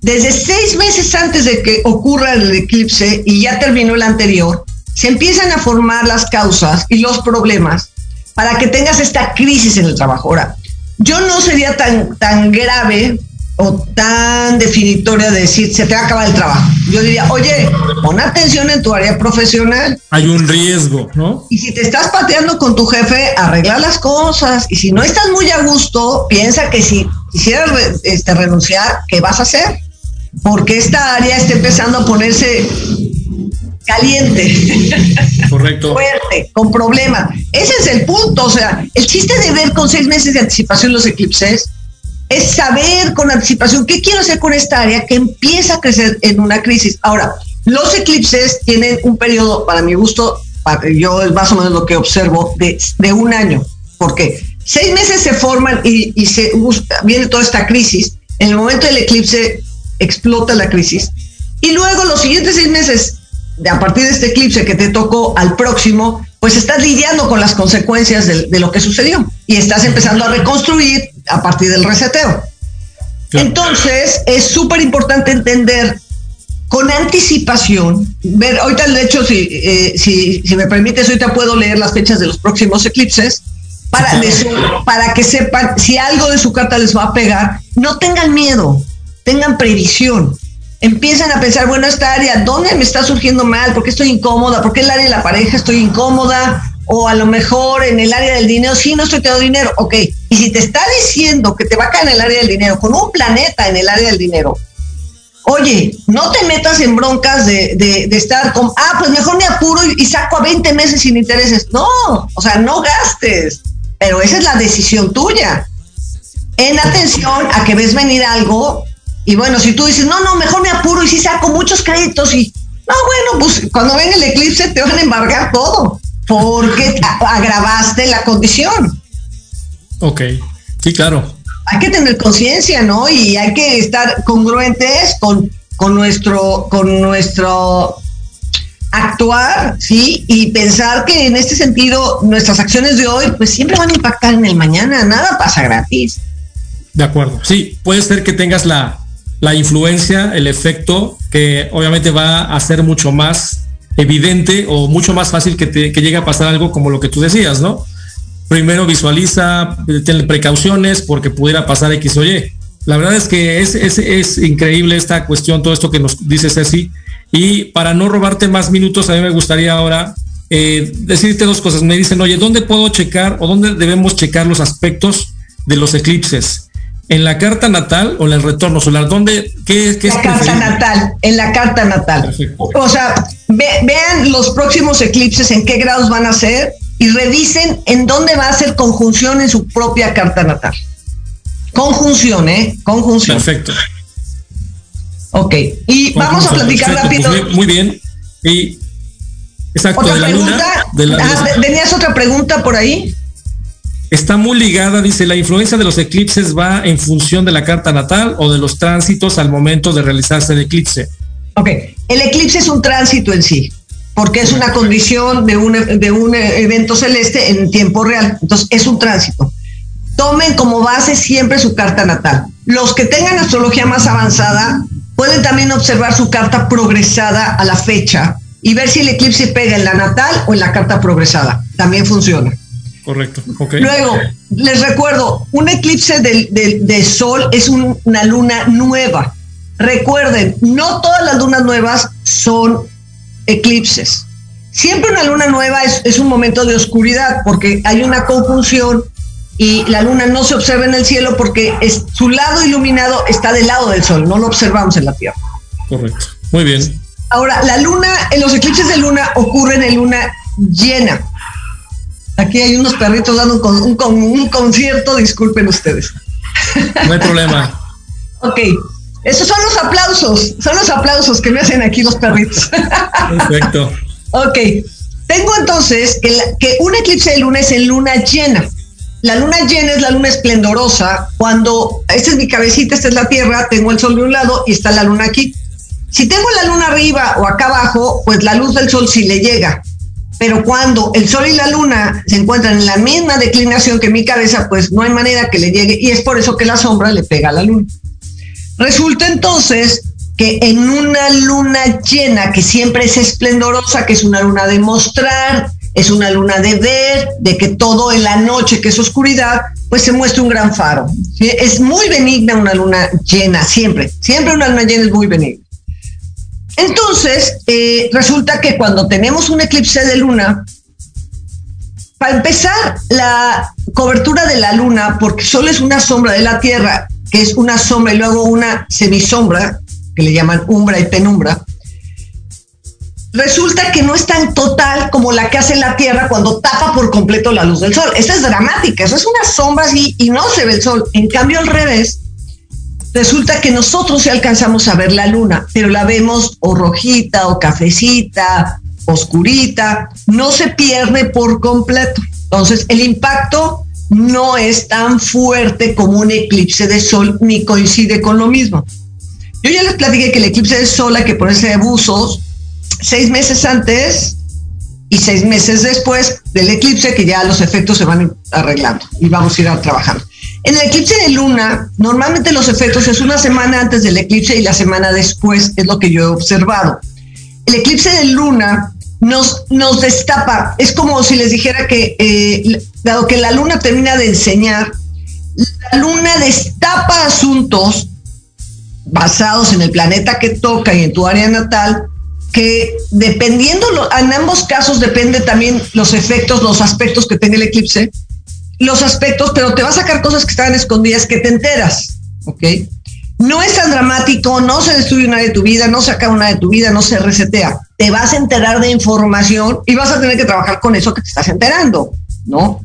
desde seis meses antes de que ocurra el eclipse y ya terminó el anterior, se empiezan a formar las causas y los problemas para que tengas esta crisis en el trabajo. Ahora, yo no sería tan, tan grave o tan definitoria de decir se te va a acabar el trabajo. Yo diría, oye, pon atención en tu área profesional. Hay un riesgo, ¿no? Y si te estás pateando con tu jefe, arregla las cosas. Y si no estás muy a gusto, piensa que si quisieras este, renunciar, ¿qué vas a hacer? Porque esta área está empezando a ponerse caliente. Correcto. Fuerte, con problemas. Ese es el punto. O sea, el chiste de ver con seis meses de anticipación los eclipses es saber con anticipación qué quiero hacer con esta área que empieza a crecer en una crisis. Ahora, los eclipses tienen un periodo, para mi gusto, yo es más o menos lo que observo, de, de un año. porque Seis meses se forman y, y se viene toda esta crisis. En el momento del eclipse explota la crisis. Y luego los siguientes seis meses, de, a partir de este eclipse que te tocó al próximo, pues estás lidiando con las consecuencias de, lo que sucedió y estás empezando a reconstruir a partir del reseteo. Entonces, es súper importante entender con anticipación, ver, ahorita de hecho, si, eh, si, si, me permites, ahorita puedo leer las fechas de los próximos eclipses, para, para que sepan si algo de su carta les va a pegar, no tengan miedo, tengan previsión empiezan a pensar, bueno, esta área, ¿dónde me está surgiendo mal? ¿Por qué estoy incómoda? ¿Por qué el área de la pareja estoy incómoda? O a lo mejor en el área del dinero, sí, no estoy teniendo dinero, ok. Y si te está diciendo que te va a caer en el área del dinero, con un planeta en el área del dinero, oye, no te metas en broncas de, de, estar con, ah, pues mejor me apuro y, y, saco a 20 meses sin intereses. No, o sea, no gastes, pero esa es la decisión tuya. En atención a que ves venir algo y bueno, si tú dices, no, no, mejor me apuro y sí saco muchos créditos y, no, bueno, pues cuando venga el eclipse te van a embargar todo, porque agravaste la condición. Ok, sí, claro. Hay que tener conciencia, ¿no? Y hay que estar congruentes con, con nuestro, con nuestro actuar, ¿sí? Y pensar que en este sentido nuestras acciones de hoy pues siempre van a impactar en el mañana, nada pasa gratis. De acuerdo, sí, puede ser que tengas la, la influencia, el efecto, que obviamente va a ser mucho más evidente o mucho más fácil que, te, que llegue a pasar algo como lo que tú decías, ¿no? Primero visualiza, ten precauciones porque pudiera pasar X o Y. La verdad es que es, es, es increíble esta cuestión, todo esto que nos dice Ceci. Y para no robarte más minutos, a mí me gustaría ahora eh, decirte dos cosas. Me dicen, oye, ¿dónde puedo checar o dónde debemos checar los aspectos de los eclipses? En la carta natal o en el retorno solar? ¿Dónde? ¿Qué, qué la carta natal, en la carta natal. O sea, vean los próximos eclipses, en qué grados van a ser y revisen en dónde va a ser conjunción en su propia carta natal. Conjunción, ¿eh? Conjunción. Perfecto. Ok, y vamos a platicar pues rápido. muy bien. Y exacto, ¿Otra de la luna. Ah, ¿Tenías otra pregunta por ahí? Está muy ligada, dice, la influencia de los eclipses va en función de la carta natal o de los tránsitos al momento de realizarse el eclipse. Ok, el eclipse es un tránsito en sí, porque es una condición de un, de un evento celeste en tiempo real, entonces es un tránsito. Tomen como base siempre su carta natal. Los que tengan astrología más avanzada pueden también observar su carta progresada a la fecha y ver si el eclipse pega en la natal o en la carta progresada. También funciona. Correcto. Luego, les recuerdo, un eclipse de, sol es una luna nueva. Recuerden, no todas las lunas nuevas son eclipses. Siempre una luna nueva es, un momento de oscuridad porque hay una conjunción y la luna no se observa en el cielo porque es, su lado iluminado está del lado del sol, no lo observamos en la Tierra. Correcto. Muy bien. Ahora, la luna, en los eclipses de luna ocurren en luna llena. Aquí hay unos perritos dando un, un, concierto, disculpen ustedes. No hay problema. ok, esos son los aplausos, son los aplausos que me hacen aquí los perritos. Perfecto. ok, tengo entonces que, que un eclipse de luna es en luna llena. la luna llena es la luna esplendorosa cuando, esta es mi cabecita, esta es la Tierra, tengo el Sol de un lado y está la luna aquí. Si tengo la luna arriba o acá abajo, pues la luz del Sol sí le llega. Pero cuando el Sol y la luna se encuentran en la misma declinación que mi cabeza, pues no hay manera que le llegue y es por eso que la sombra le pega a la luna. Resulta entonces que en una luna llena, que siempre es esplendorosa, que es una luna de mostrar, es una luna de ver, de que todo en la noche, que es oscuridad, pues se muestra un gran faro. Es muy benigna una luna llena, siempre, siempre una luna llena es muy benigna. Entonces, eh, resulta que cuando tenemos un eclipse de luna, para empezar, la cobertura de la luna, porque solo es una sombra de la Tierra, que es una sombra y luego una semisombra, que le llaman umbra y penumbra, resulta que no es tan total como la que hace la Tierra cuando tapa por completo la luz del sol. Esa es dramática, eso es una sombra así y no se ve el sol. En cambio, al revés, resulta que nosotros sí alcanzamos a ver la luna, pero la vemos o rojita o cafecita, oscurita, no se pierde por completo. Entonces, el impacto no es tan fuerte como un eclipse de sol ni coincide con lo mismo. Yo ya les platiqué que el eclipse de sol hay que ponerse de buzos seis meses antes y seis meses después del eclipse que ya los efectos se van arreglando y vamos a ir trabajando. En el eclipse de luna, normalmente los efectos es una semana antes del eclipse y la semana después, es lo que yo he observado. El eclipse de luna nos, nos destapa, es como si les dijera que, eh, dado que la luna termina de enseñar, la luna destapa asuntos basados en el planeta que toca y en tu área natal, que dependiendo, en ambos casos depende también los efectos, los aspectos que tenga el eclipse, los aspectos, pero te va a sacar cosas que estaban escondidas que te enteras, ¿ok? No es tan dramático, no se destruye una de tu vida, no se acaba una de tu vida, no se resetea. Te vas a enterar de información y vas a tener que trabajar con eso que te estás enterando, ¿no?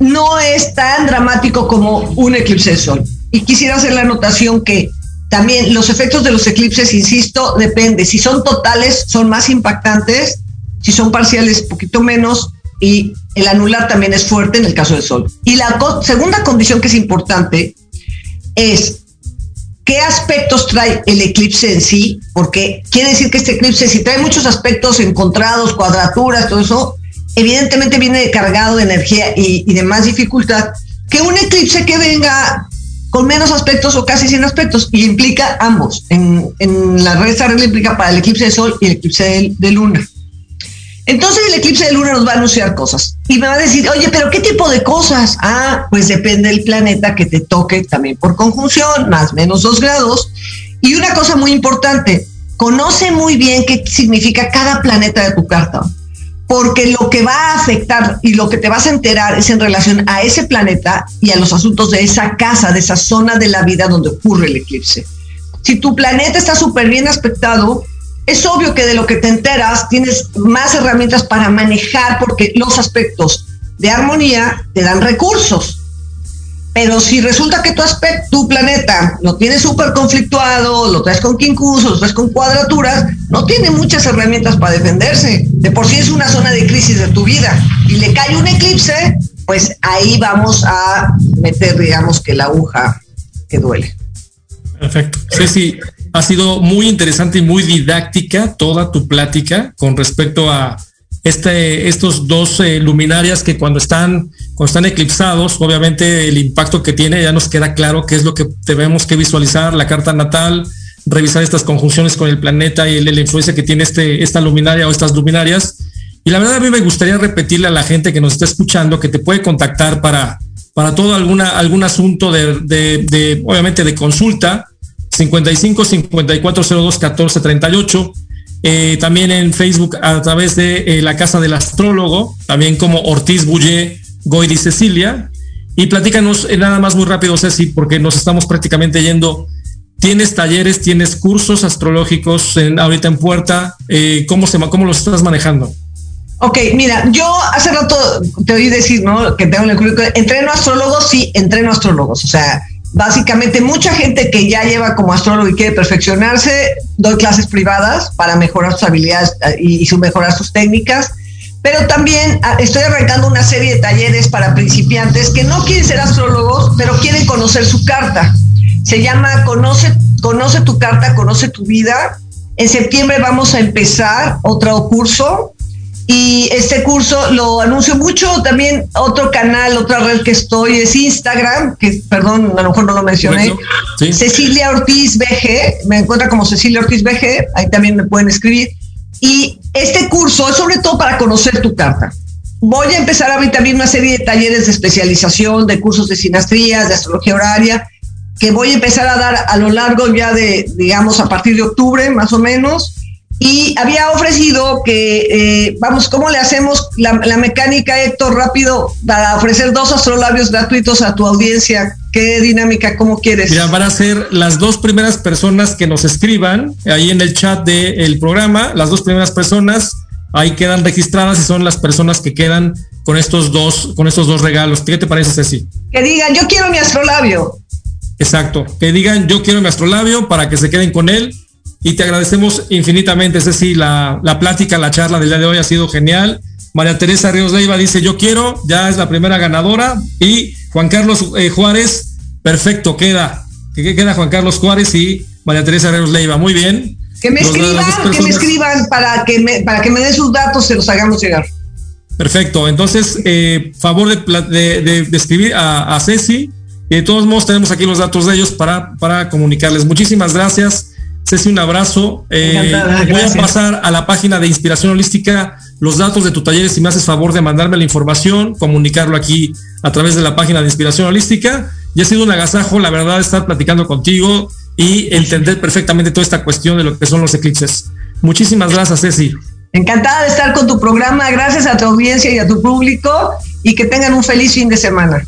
No es tan dramático como un eclipse de sol. Y quisiera hacer la anotación que también los efectos de los eclipses, insisto, depende. Si son totales, son más impactantes. Si son parciales, poquito menos. Y el anular también es fuerte en el caso del Sol. Y la segunda condición que es importante es qué aspectos trae el eclipse en sí, porque quiere decir que este eclipse, si trae muchos aspectos encontrados, cuadraturas, todo eso, evidentemente viene cargado de energía y, de más dificultad que un eclipse que venga con menos aspectos o casi sin aspectos y implica ambos. En, la red implica para el eclipse de sol y el eclipse de, luna. Entonces el eclipse de luna nos va a anunciar cosas y me va a decir, oye, pero ¿qué tipo de cosas? Ah, pues depende del planeta que te toque también por conjunción, más o menos dos grados. Y una cosa muy importante, conoce muy bien qué significa cada planeta de tu carta porque lo que va a afectar y lo que te vas a enterar es en relación a ese planeta y a los asuntos de esa casa, de esa zona de la vida donde ocurre el eclipse. Si tu planeta está súper bien aspectado, es obvio que de lo que te enteras tienes más herramientas para manejar porque los aspectos de armonía te dan recursos. Pero si resulta que tu aspecto, tu planeta lo tienes súper conflictuado, lo traes con quincus, lo traes con cuadraturas, no tiene muchas herramientas para defenderse. De por sí es una zona de crisis de tu vida y le cae un eclipse, pues ahí vamos a meter, digamos, que la aguja que duele. Perfecto. Ceci, ha sido muy interesante y muy didáctica toda tu plática con respecto a este, estos dos eh, luminarias que cuando están, cuando están eclipsados, obviamente el impacto que tiene ya nos queda claro qué es lo que tenemos que visualizar, la carta natal, revisar estas conjunciones con el planeta y la influencia que tiene este, esta luminaria o estas luminarias. Y la verdad a mí me gustaría repetirle a la gente que nos está escuchando que te puede contactar para, para todo alguna, algún asunto de, de obviamente de consulta, 55 5402 1438 eh, también en Facebook a través de eh, la Casa del Astrólogo, también como Ortiz Bullé, Goyri Cecilia. Y platícanos eh, nada más muy rápido, Ceci, porque nos estamos prácticamente yendo. ¿Tienes talleres, tienes cursos astrológicos ahorita en puerta? ¿cómo, se, ¿Cómo los estás manejando? Ok, mira, yo hace rato te oí decir, ¿no? Que tengo en el currículum, entreno astrólogos, sí, entreno astrólogos. O sea, básicamente mucha gente que ya lleva como astrólogo y quiere perfeccionarse, doy clases privadas para mejorar sus habilidades eh, y, mejorar sus técnicas. pero también ah, estoy arrancando una serie de talleres para principiantes que no quieren ser astrólogos, pero quieren conocer su carta. Se llama Conoce, conoce tu carta, conoce tu vida. En septiembre vamos a empezar otro curso y este curso lo anuncio mucho. También otro canal, otra red que estoy es Instagram, que perdón, a lo mejor no lo mencioné. Cecilia Ortiz BG, me encuentra como Cecilia Ortiz BG, ahí también me pueden escribir. Y este curso es sobre todo para conocer tu carta. Voy a empezar a abrir también una serie de talleres de especialización, de cursos de sinastrías, de astrología horaria, que voy a empezar a dar a lo largo ya de, digamos, a partir de octubre, más o menos. Y había ofrecido que, eh, vamos, ¿cómo le hacemos la, la, mecánica, Héctor, rápido, para ofrecer dos astrolabios gratuitos a tu audiencia? ¿Qué dinámica, cómo quieres? Mira, van a ser las dos primeras personas que nos escriban ahí en el chat del programa, las dos primeras personas, ahí quedan registradas y son las personas que quedan con estos dos, con estos dos regalos. ¿Qué te parece, Ceci? Que digan, yo quiero mi astrolabio. Exacto, que digan, yo quiero mi astrolabio para que se queden con él y te agradecemos infinitamente, Ceci, la, la plática, la charla del día de hoy ha sido genial. María Teresa Ríos Leiva dice, yo quiero, ya es la primera ganadora. Y Juan Carlos eh, Juárez, perfecto, queda. ¿Qué queda Juan Carlos Juárez y María Teresa Ríos Leiva? Muy bien. Que me escriban, que me escriban para que me, para que me den sus datos, se los hagamos llegar. Perfecto, entonces, eh, favor de, de, escribir a, a Ceci. Y de todos modos tenemos aquí los datos de ellos para, para comunicarles. Muchísimas gracias. Ceci, un abrazo. Eh, voy a pasar a la página de Inspiración Holística los datos de tu taller si me haces favor de mandarme la información, comunicarlo aquí a través de la página de Inspiración Holística. Y ha sido un agasajo, la verdad, estar platicando contigo y entender perfectamente toda esta cuestión de lo que son los eclipses. Muchísimas gracias, Ceci. Encantada de estar con tu programa. Gracias a tu audiencia y a tu público y que tengan un feliz fin de semana.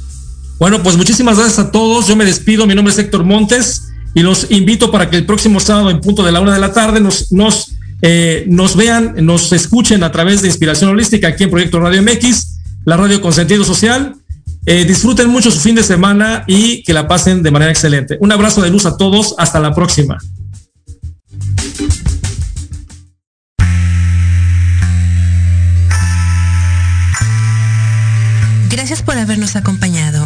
Bueno, pues muchísimas gracias a todos. Yo me despido. Mi nombre es Héctor Montes y los invito para que el próximo sábado en punto de la una de la tarde nos, nos, eh, nos vean, nos escuchen a través de Inspiración Holística aquí en Proyecto Radio MX, la radio con sentido social. Eh, disfruten mucho su fin de semana y que la pasen de manera excelente. Un abrazo de luz a todos. Hasta la próxima. Gracias por habernos acompañado.